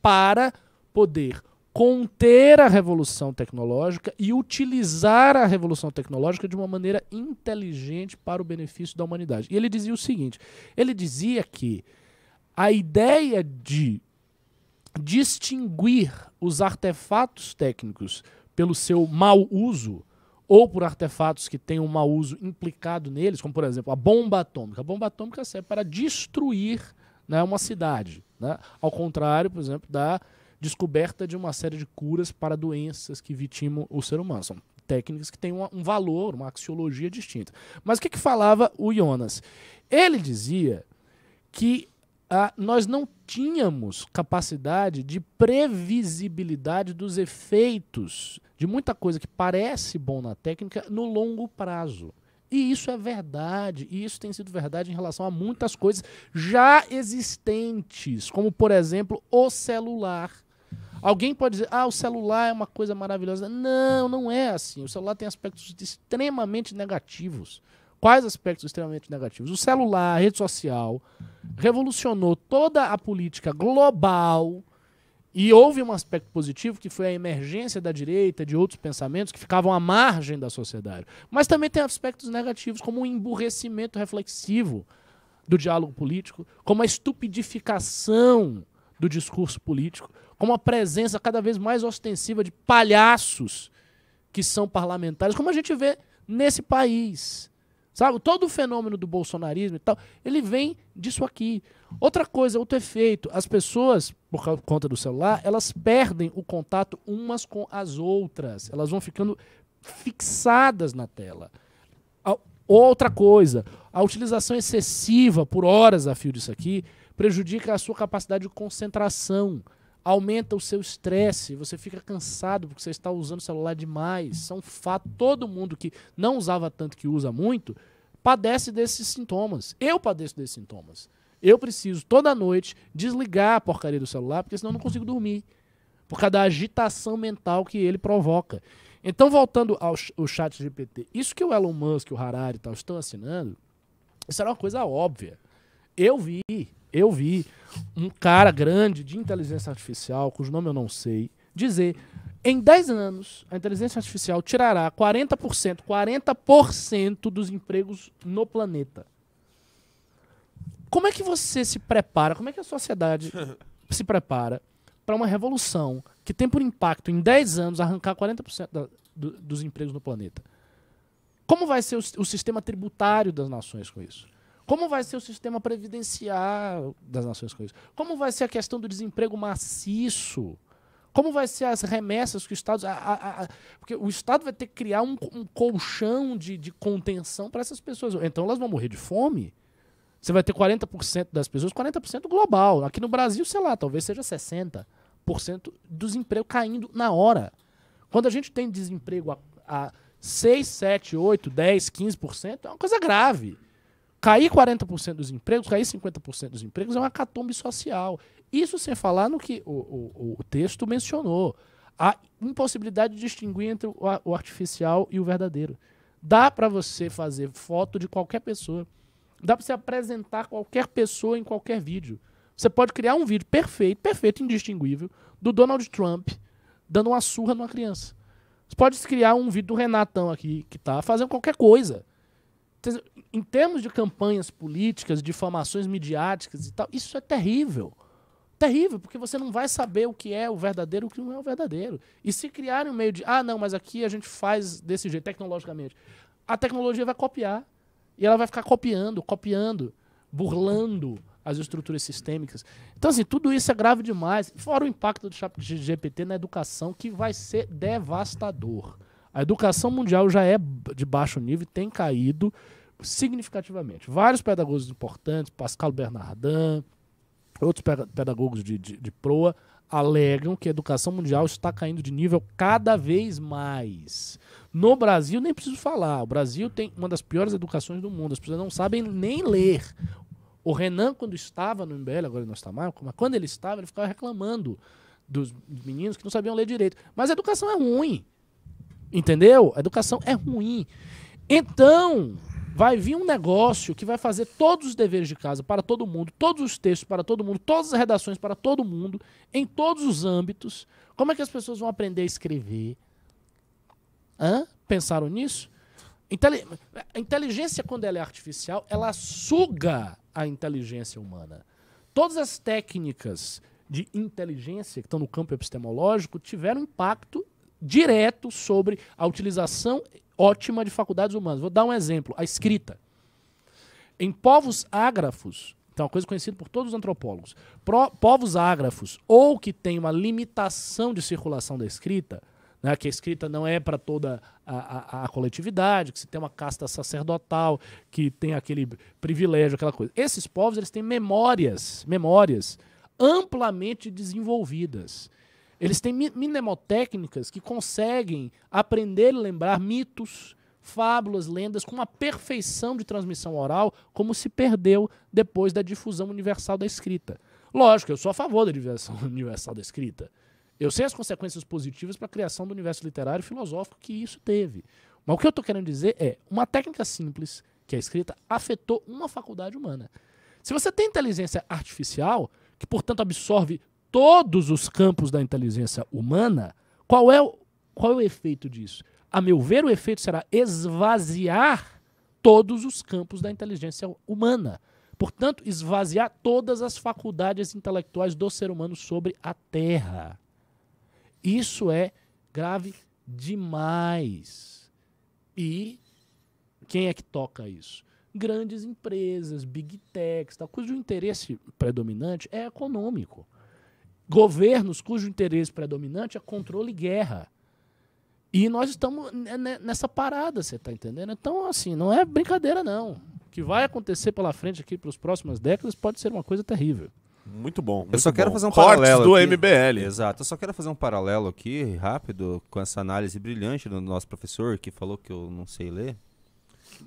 para poder conter a revolução tecnológica e utilizar a revolução tecnológica de uma maneira inteligente para o benefício da humanidade. E ele dizia o seguinte: ele dizia que a ideia de distinguir os artefatos técnicos pelo seu mau uso ou por artefatos que têm um mau uso implicado neles, como por exemplo a bomba atômica. A bomba atômica serve para destruir né, uma cidade, né? ao contrário, por exemplo, da descoberta de uma série de curas para doenças que vitimam o ser humano. São técnicas que têm uma- um valor, uma axiologia distinta. Mas o que, que falava o Jonas? Ele dizia que ah, nós não tínhamos capacidade de previsibilidade dos efeitos de muita coisa que parece bom na técnica no longo prazo. E isso é verdade, e isso tem sido verdade em relação a muitas coisas já existentes, como por exemplo o celular. Alguém pode dizer, ah, o celular é uma coisa maravilhosa. Não, não é assim. O celular tem aspectos extremamente negativos. Quais aspectos extremamente negativos? O celular, a rede social, revolucionou toda a política global e houve um aspecto positivo que foi a emergência da direita, de outros pensamentos que ficavam à margem da sociedade. Mas também tem aspectos negativos, como o emburrecimento reflexivo do diálogo político, como a estupidificação do discurso político, como a presença cada vez mais ostensiva de palhaços que são parlamentares, como a gente vê nesse país. Sabe? Todo o fenômeno do bolsonarismo e tal, ele vem disso aqui. Outra coisa, outro efeito, as pessoas, por conta do celular, elas perdem o contato umas com as outras. Elas vão ficando fixadas na tela. Outra coisa, a utilização excessiva por horas a fio disso aqui prejudica a sua capacidade de concentração, aumenta o seu estresse, você fica cansado porque você está usando o celular demais. Um fato. Todo mundo que não usava tanto que usa muito padece desses sintomas. Eu padeço desses sintomas. Eu preciso toda noite desligar a porcaria do celular porque senão eu não consigo dormir por causa da agitação mental que ele provoca. Então, voltando ao chat GPT, isso que o Elon Musk, o Harari e tal estão assinando, isso era uma coisa óbvia. Eu vi, eu vi um cara grande de inteligência artificial, cujo nome eu não sei, dizer em 10 anos a inteligência artificial tirará 40%, 40% dos empregos no planeta. Como é que você se prepara? Como é que a sociedade se prepara para uma revolução que tem por impacto em 10 anos arrancar 40% da- do- dos empregos no planeta? Como vai ser o, o sistema tributário das nações com isso? Como vai ser o sistema previdenciário das Nações Unidas? Como vai ser a questão do desemprego maciço? Como vai ser as remessas que o Estado. a- a- a- porque o Estado vai ter que criar um, um colchão de, de contenção para essas pessoas. Então elas vão morrer de fome. Você vai ter 40% das pessoas, 40% global. Aqui no Brasil, sei lá, talvez seja 60% do desemprego caindo na hora. Quando a gente tem desemprego a, a 6, 7, 8, 10, 15%, é uma coisa grave. Cair 40% dos empregos, cair 50% dos empregos é uma catombe social. Isso sem falar no que o, o, o texto mencionou. A impossibilidade de distinguir entre o, o artificial e o verdadeiro. Dá para você fazer foto de qualquer pessoa. Dá para você apresentar qualquer pessoa em qualquer vídeo. Você pode criar um vídeo perfeito, perfeito, indistinguível, do Donald Trump dando uma surra numa criança. Você pode criar um vídeo do Renatão aqui, que tá fazendo qualquer coisa. Em termos de campanhas políticas, difamações midiáticas e tal, isso é terrível. Terrível, porque você não vai saber o que é o verdadeiro e o que não é o verdadeiro. E se criarem um meio de, ah, não, mas aqui a gente faz desse jeito, tecnologicamente, a tecnologia vai copiar. E ela vai ficar copiando, copiando, burlando as estruturas sistêmicas. Então, assim, tudo isso é grave demais. Fora o impacto do chat GPT na educação, que vai ser devastador. A educação mundial já é de baixo nível e tem caído significativamente. Vários pedagogos importantes, Pascal Bernardin, outros pedagogos de, de, de proa, alegam que a educação mundial está caindo de nível cada vez mais. No Brasil, nem preciso falar. O Brasil tem uma das piores educações do mundo. As pessoas não sabem nem ler. O Renan, quando estava no MBL, agora ele não está mais, mas quando ele estava, ele ficava reclamando dos meninos que não sabiam ler direito. Mas a educação é ruim. Entendeu? A educação é ruim. Então, vai vir um negócio que vai fazer todos os deveres de casa para todo mundo, todos os textos para todo mundo, todas as redações para todo mundo, em todos os âmbitos. Como é que as pessoas vão aprender a escrever? Hã? Pensaram nisso? A inteligência, quando ela é artificial, ela suga a inteligência humana. Todas as técnicas de inteligência que estão no campo epistemológico tiveram impacto direto sobre a utilização ótima de faculdades humanas. Vou dar um exemplo: a escrita. Em povos ágrafos, então uma coisa conhecida por todos os antropólogos, pro- povos ágrafos ou que tem uma limitação de circulação da escrita, né, que a escrita não é para toda a, a- a coletividade, que se tem uma casta sacerdotal, que tem aquele privilégio, aquela coisa. Esses povos eles têm memórias, memórias amplamente desenvolvidas. Eles têm mnemotécnicas que conseguem aprender e lembrar mitos, fábulas, lendas com uma perfeição de transmissão oral, como se perdeu depois da difusão universal da escrita. Lógico, eu sou a favor da difusão universal da escrita. Eu sei as consequências positivas para a criação do universo literário e filosófico que isso teve. Mas o que eu estou querendo dizer é, uma técnica simples, que é a escrita, afetou uma faculdade humana. Se você tem inteligência artificial, que portanto absorve todos os campos da inteligência humana, qual é o, qual é o efeito disso? A meu ver, o efeito será esvaziar todos os campos da inteligência humana. Portanto, esvaziar todas as faculdades intelectuais do ser humano sobre a Terra. Isso é grave demais. E quem é que toca isso? Grandes empresas, big techs, tal, cujo interesse predominante é econômico. Governos cujo interesse predominante é controle e guerra. E nós estamos ne- ne- nessa parada, você está entendendo? Então, assim, não é brincadeira, não. O que vai acontecer pela frente aqui para as próximas décadas pode ser uma coisa terrível. Muito bom. Eu muito só quero bom. fazer um Cortes paralelo do aqui. MBL. Exato. Eu só quero fazer um paralelo aqui, rápido, com essa análise brilhante do nosso professor que falou que eu não sei ler.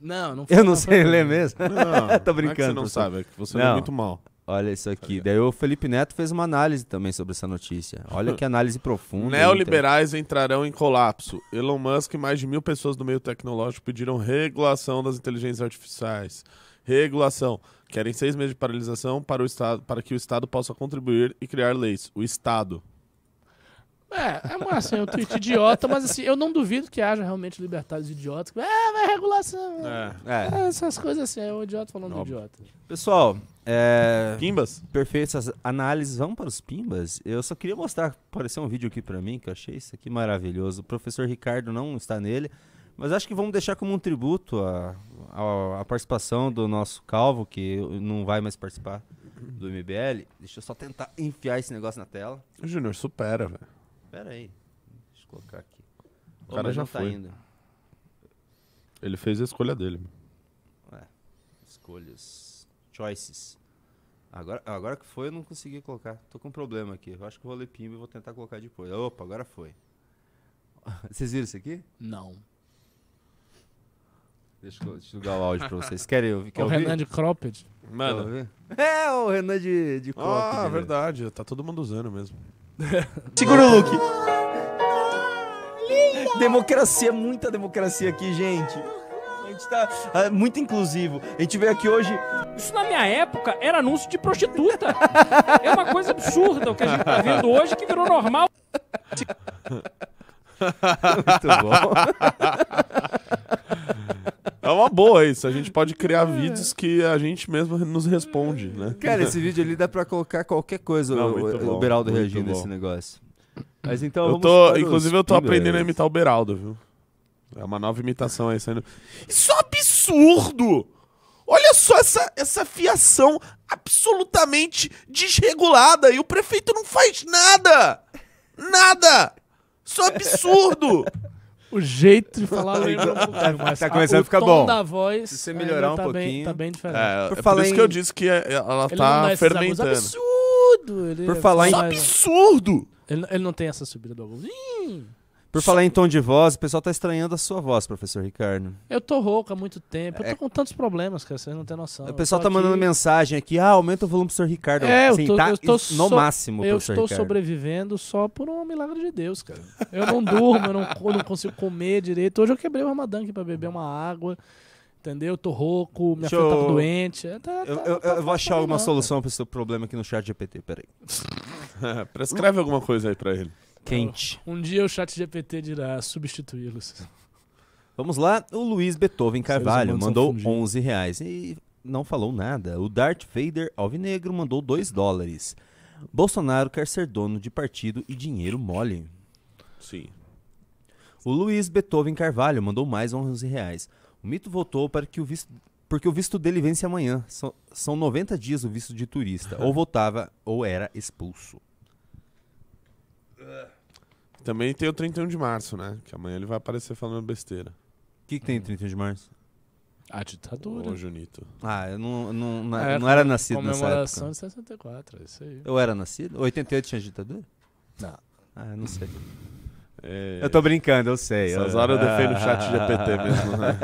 Não, não Eu não sei ler mesmo. Não, Tô não é que você brincando, não professor. sabe, é que você lê Não. muito mal. Olha isso aqui. Daí o Felipe Neto fez uma análise também sobre essa notícia. Olha que análise profunda. Neoliberais entrarão em colapso. Elon Musk e mais de mil pessoas do meio tecnológico pediram regulação das inteligências artificiais. Regulação. Querem seis meses de paralisação para, o estado, para que o Estado possa contribuir e criar leis. O Estado. É, é uma, assim, um tweet idiota, mas assim, eu não duvido que haja realmente libertários idiotas. Que, ah, vai regulação. É. É. É, essas coisas assim, é um idiota falando Óbvio. idiota. Pessoal, é... Pimbas? perfeito essas análises. Vamos para os pimbas. Eu só queria mostrar, apareceu um vídeo aqui para mim que eu achei isso aqui maravilhoso. O professor Ricardo não está nele, Mas acho que vamos deixar como um tributo a, a, a participação do nosso Calvo, que não vai mais participar do MBL. Deixa eu só tentar enfiar esse negócio na tela. O Júnior, supera, velho. Pera aí. Deixa eu colocar aqui. O cara já tá foi. indo. Ele fez a escolha dele. Escolhas. Choices. Agora, agora que foi, eu não consegui colocar. Tô com um problema aqui. Eu acho que eu vou ler pimba e vou tentar colocar depois. Opa, agora foi. Vocês viram isso aqui? Não. Deixa eu, deixa eu o áudio pra vocês. Querem ouvir? Quer o ouvir? Renan de Cropped. Mano. É, o Renan de, de Cropped, Ah, né? verdade. Tá todo mundo usando mesmo. Segura o look. Democracia, muita democracia aqui, gente. A gente tá ah, muito inclusivo. A gente veio aqui hoje. Isso na minha época era anúncio de prostituta. É uma coisa absurda o que a gente tá vendo hoje que virou normal. Muito bom. É uma boa isso. A gente pode criar vídeos que a gente mesmo nos responde, né? Cara, esse vídeo ali dá pra colocar qualquer coisa, Não, o, bom, o Beraldo reagindo a esse bom. negócio. Mas então, Eu vamos tô, inclusive, eu tô pimbas. aprendendo a imitar o Beraldo, viu? É uma nova imitação aí saindo. Isso é um absurdo! Olha só essa, essa fiação absolutamente desregulada e o prefeito não faz nada! Nada! Isso é um absurdo! O jeito de falar lembra um pouquinho, mas tá começando a- a ficar o tom bom. da voz Se você ainda melhorar um tá Bem, pouquinho. tá bem diferente. É, Por é por falar isso em- que eu disse que é- ela Ele não tá esses agudos fermentando. absurdo. Ele Por é falar em- Isso é absurdo! ele, ele não tem essa subida do agudo. Ih, Por falar em tom de voz, o pessoal tá estranhando a sua voz, professor Ricardo. Eu tô rouco há muito tempo. Eu É. tô com tantos problemas, cara. Vocês não têm noção. o Eu pessoal tá mandando aqui- mensagem aqui, ah, aumenta o volume pro professor Ricardo. É, eu Assim, tô- tá eu tô no so- máximo, Eu professor estou Ricardo. sobrevivendo só por um milagre de Deus, cara. Eu não durmo, eu não, eu não consigo comer direito. Hoje eu quebrei o Ramadã aqui pra beber uma água. Entendeu? Eu tô rouco, minha filha eu- tava doente. É, tá- Eu, tá- eu- tá eu vou achar alguma não, solução pro seu problema aqui no chat GPT, peraí. Prescreve alguma coisa aí pra ele. Quente. cara. Um dia o chat GPT dirá substituí-los. Vamos lá, o Luiz Beethoven Carvalho mandou fungíveis. 11 reais e não falou nada. O Darth Vader Alvinegro mandou 2 dólares. Bolsonaro quer ser dono de partido e dinheiro mole. Sim. O Luiz Beethoven Carvalho mandou mais 11 reais. O mito voltou para que o visto, porque o visto dele vence amanhã. São, são 90 dias o visto de turista. ou voltava ou era expulso. Também tem o 31 de março, né? Que amanhã ele vai aparecer falando besteira. O que, que tem em 31 de março? A ditadura. Ô, Junito. Ah, eu não, não, não, É, não era nascido nessa Comemoração época. de 64, é isso aí. Eu era nascido? 88 tinha ditadura? Não. Ah, eu não sei. É, Eu tô brincando, eu sei. Essas horas eu defendo o chat GPT mesmo, né?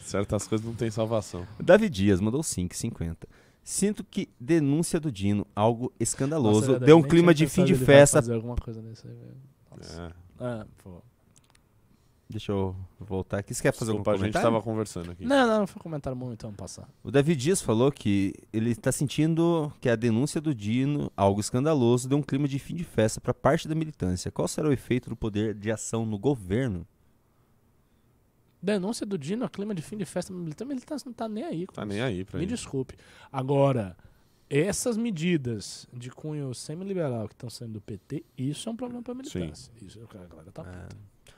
Certas coisas não tem salvação. Davi Dias mandou 5,50. Sinto que denúncia do Dino, algo escandaloso, Nossa, é verdade, deu um clima de fim de festa. fazer alguma coisa. Nossa. É. Ah, pô. Deixa eu voltar aqui. Você quer fazer Desculpa, algum a gente comentário? tava conversando aqui. Não, não, não foi comentário muito, então passar. O Davi Dias falou que ele está sentindo que a denúncia do Dino, algo escandaloso, deu um clima de fim de festa para parte da militância. Qual será o efeito do poder de ação no governo? Denúncia do Dino, clima de fim de festa militar, ele tá, não tá nem aí. com Tá isso. nem aí pra Me desculpe. Agora, essas medidas de cunho semi-liberal que estão saindo do PT, isso é um problema pra militância. Isso, a galera tá puta.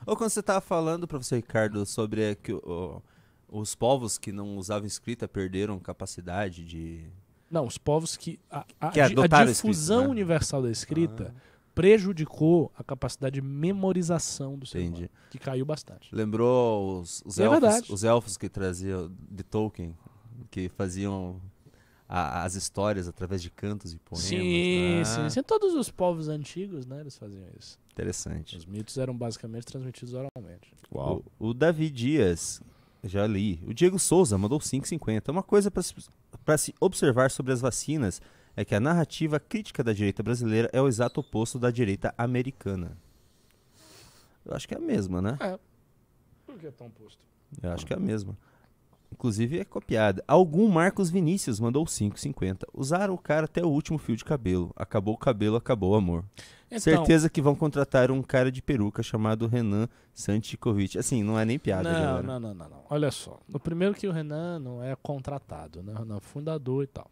Ou quando você estava falando, professor Ricardo, sobre é, que o- os povos que não usavam escrita perderam capacidade de. Não, os povos que. A, a, Que a difusão escrita, né? universal da escrita prejudicou a capacidade de memorização do ser Entendi. humano, que caiu bastante. Lembrou os, os, É elfos, verdade. os elfos que traziam de Tolkien, que faziam a- as histórias através de cantos e poemas. sim, Ah, sim, sim. Todos os povos antigos, né, eles faziam isso. Interessante. Os mitos eram basicamente transmitidos oralmente. Uau. O, o Davi Dias, já li. O Diego Souza mandou 5,50. Uma coisa para se observar sobre as vacinas é que a narrativa crítica da direita brasileira é o exato oposto da direita americana. Eu acho que é a mesma, né? Por que tão posto? Eu acho que é a mesma. Inclusive é copiada. Algum Marcos Vinícius mandou 5,50. Usaram o cara até o último fio de cabelo. Acabou o cabelo, acabou o amor. Então, Certeza que vão contratar um cara de peruca chamado Renan Santikovic. Assim, não é nem piada, não, galera. não, não, não, não. Olha só. No primeiro que o Renan não é contratado, né? O Renan é fundador e tal.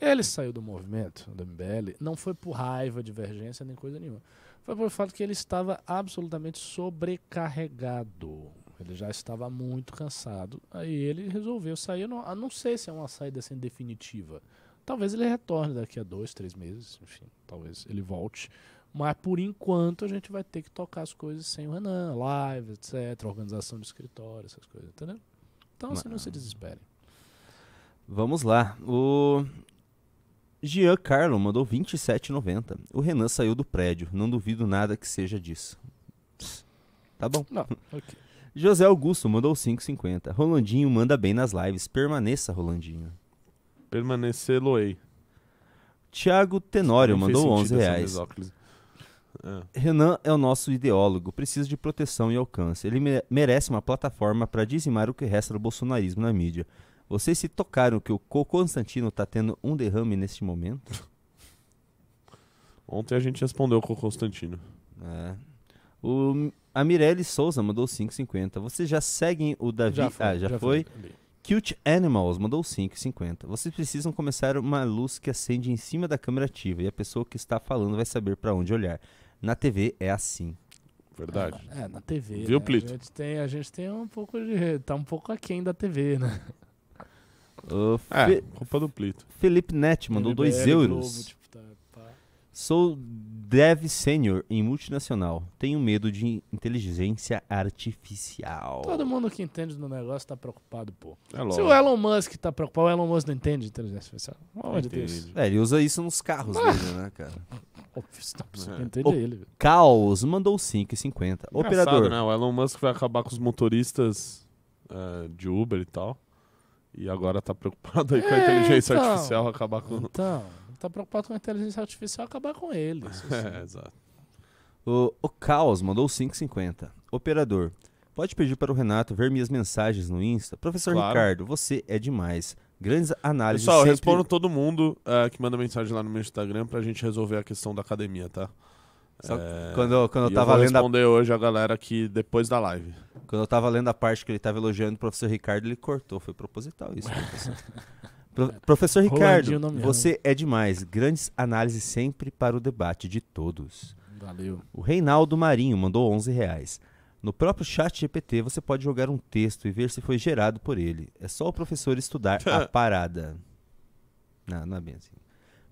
Ele saiu do movimento, do MBL, não foi por raiva, divergência, nem coisa nenhuma. Foi por fato que ele estava absolutamente sobrecarregado. Ele já estava muito cansado. Aí ele resolveu sair. Eu não, eu não sei se é uma saída assim definitiva. Talvez ele retorne daqui a dois, três meses. Enfim, talvez ele volte. Mas por enquanto a gente vai ter que tocar as coisas sem o Renan, live, etc., organização de escritório, essas coisas, entendeu? Então assim, não se desesperem. Vamos lá. O Giancarlo mandou 27,90. O Renan saiu do prédio. Não duvido nada que seja disso. Tá bom. Não, ok. José Augusto mandou 5,50. Rolandinho manda bem nas lives. Permaneça, Rolandinho. Permanecer Loei. Tiago Tenório fez mandou 11 sentido essa reais. É. Renan é o nosso ideólogo, precisa de proteção e alcance. Ele me- merece uma plataforma para dizimar o que resta do bolsonarismo na mídia. Vocês se tocaram que o Co Constantino tá tendo um derrame neste momento? Ontem a gente respondeu com o Constantino. É. O, a Mirelle Souza mandou 5,50. Vocês já seguem o Davi? ah, já, foi. ali. Cute Animals mandou 5,50. Vocês precisam começar uma luz que acende em cima da câmera ativa e a pessoa que está falando vai saber para onde olhar. Na TV é assim. Verdade. É, na TV. Viu, né? Plito? A gente, tem, a gente tem um pouco de. Tá um pouco aquém da TV, né? O É, Fe- culpa do Plito. Felipe Net mandou 2 MBL, euros. Globo, tipo, tá, pá. Sou dev sênior em multinacional. Tenho medo de inteligência artificial. Todo mundo que entende do negócio tá preocupado, pô. É Se o Elon Musk tá preocupado, o Elon Musk não entende de inteligência artificial. Pelo amor de Deus. Entende. É, ele usa isso nos carros dele, né, cara? Óbvio, não precisa É. entender O- ele. velho. Caos mandou 5,50. Engraçado, Operador. né? O Elon Musk vai acabar com os motoristas é, de Uber e tal. E agora tá preocupado aí com a inteligência então. artificial acabar com. Então, tá preocupado com a inteligência artificial acabar com ele. isso sim. É, exato. O, o Caos mandou 5,50. Operador. Pode pedir para o Renato ver minhas mensagens no Insta? Professor Claro. Ricardo, você é demais. Grandes análises. Pessoal, eu sempre- respondo todo mundo é, que manda mensagem lá no meu Instagram pra gente resolver a questão da academia, tá? Só É, Quando, eu- quando, eu e tava vou lendo a, responder hoje a galera aqui depois da live. quando eu tava lendo a parte que ele tava elogiando o professor Ricardo, ele cortou. Foi proposital isso. professor. Pro- professor Ricardo, você é demais. Grandes análises sempre para o debate de todos. Valeu. O Reinaldo Marinho mandou 11 reais. No próprio chat GPT você pode jogar um texto e ver se foi gerado por ele. É só o professor estudar a parada. Não, não é bem assim.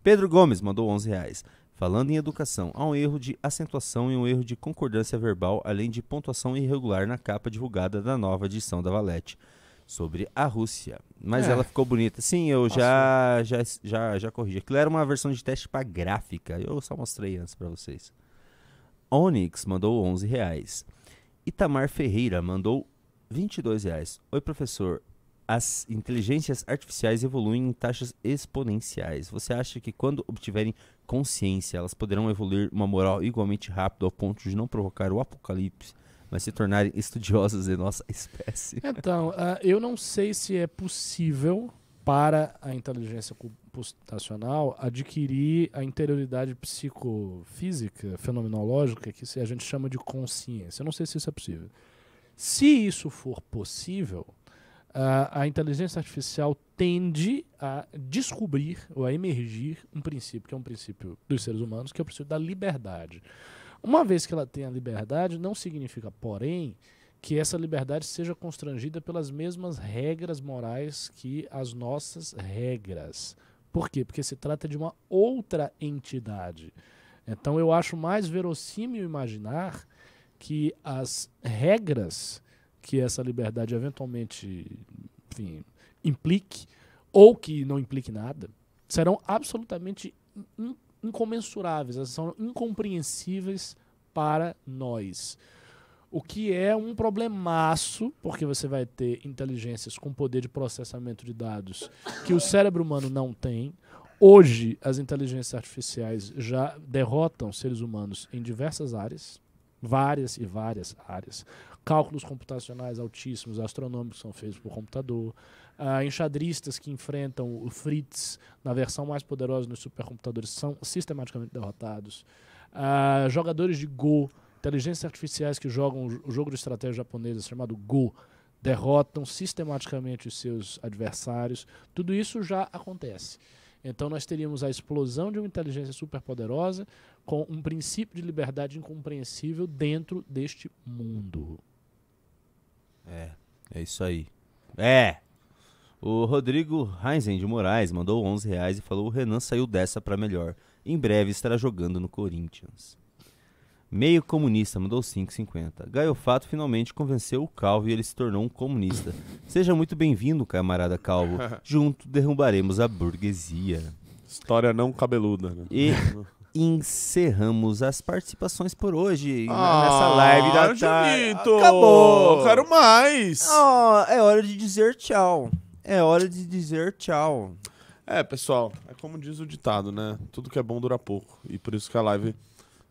Pedro Gomes mandou 11 reais. Falando em educação, há um erro de acentuação e um erro de concordância verbal, além de pontuação irregular na capa divulgada da nova edição da Valete sobre a Rússia. Mas É. ela ficou bonita. Sim, eu já, já, já, já corrigi. Aquilo era uma versão de teste para gráfica. Eu só mostrei antes para vocês. Onyx mandou 11 reais. Itamar Ferreira mandou 22 reais. Oi, professor. As inteligências artificiais evoluem em taxas exponenciais. Você acha que quando obtiverem consciência, elas poderão evoluir uma moral igualmente rápida ao ponto de não provocar o apocalipse, mas se tornarem estudiosas de nossa espécie? Então, ah, eu não sei se é possível para a inteligência computacional adquirir a interioridade psicofísica, fenomenológica, que a gente chama de consciência. Eu não sei se isso é possível. Se isso for possível, a inteligência artificial tende a descobrir ou a emergir um princípio, que é um princípio dos seres humanos, que é o princípio da liberdade. Uma vez que ela tem a liberdade, não significa, porém, que essa liberdade seja constrangida pelas mesmas regras morais que as nossas regras. Por quê? Porque se trata de uma outra entidade. Então eu acho mais verossímil imaginar que as regras que essa liberdade eventualmente enfim, implique, ou que não implique nada, serão absolutamente in- incomensuráveis, elas são incompreensíveis para nós. O que é um problemaço, porque você vai ter inteligências com poder de processamento de dados que o cérebro humano não tem. Hoje, as inteligências artificiais já derrotam seres humanos em diversas áreas, várias e várias áreas. Cálculos computacionais altíssimos, astronômicos, são feitos por computador. Ah, enxadristas que enfrentam o Fritz na versão mais poderosa dos supercomputadores são sistematicamente derrotados. Ah, jogadores de Go, inteligências artificiais que jogam o jogo de estratégia japonesa chamado Go, derrotam sistematicamente os seus adversários. Tudo isso já acontece. Então nós teríamos a explosão de uma inteligência superpoderosa com um princípio de liberdade incompreensível dentro deste mundo. É, é isso aí. É. O Rodrigo Heinzen de Moraes mandou 11 reais e falou: o Renan saiu dessa pra melhor. Em breve estará jogando no Corinthians. Meio comunista mandou 5,50. Gaiofato finalmente convenceu o Calvo e ele se tornou um comunista. Seja muito bem-vindo, camarada Calvo. Junto derrubaremos a burguesia. História não cabeluda, né? E encerramos as participações por hoje Ah, nessa live da tarde. Acabou! Quero mais! Ah, é hora de dizer tchau. É hora de dizer tchau. É, pessoal, é como diz o ditado, né? Tudo que é bom dura pouco. E por isso que a live,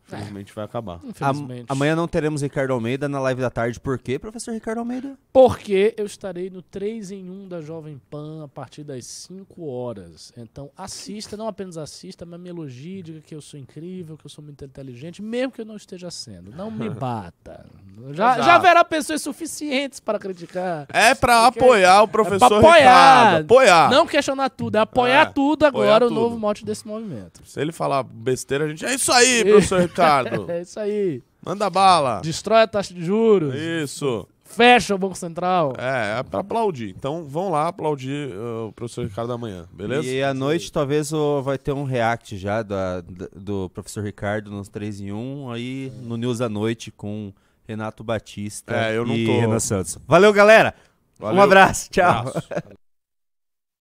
infelizmente, vai acabar. Infelizmente. Am- amanhã não teremos Ricardo Almeida na live da tarde. Por quê, professor Ricardo Almeida? Porque eu estarei no 3 em 1 da Jovem Pan a partir das 5 horas. Então assista, não apenas assista, mas me elogie, diga que eu sou incrível, que eu sou muito inteligente, mesmo que eu não esteja sendo. Não me bata. Já, Exato. já haverá pessoas suficientes para criticar. É pra Porque- apoiar o É professor pra apoiar. Ricardo. Apoiar. Não questionar tudo, é apoiar É, tudo agora, apoiar o tudo. novo mote desse movimento. Se ele falar besteira, a gente. É isso aí, professor Ricardo. É isso aí. Manda bala. Destrói a taxa de juros. Isso. Fecha o Banco Central. É, é pra aplaudir. Então vão lá aplaudir uh, o professor Ricardo amanhã, beleza? E à noite talvez o- vai ter um react já da- da- do professor Ricardo nos 3 em 1, aí no News à Noite com Renato Batista É, eu não e tô- Renan Santos. Valeu, galera! Um Valeu. abraço, tchau! Abraço.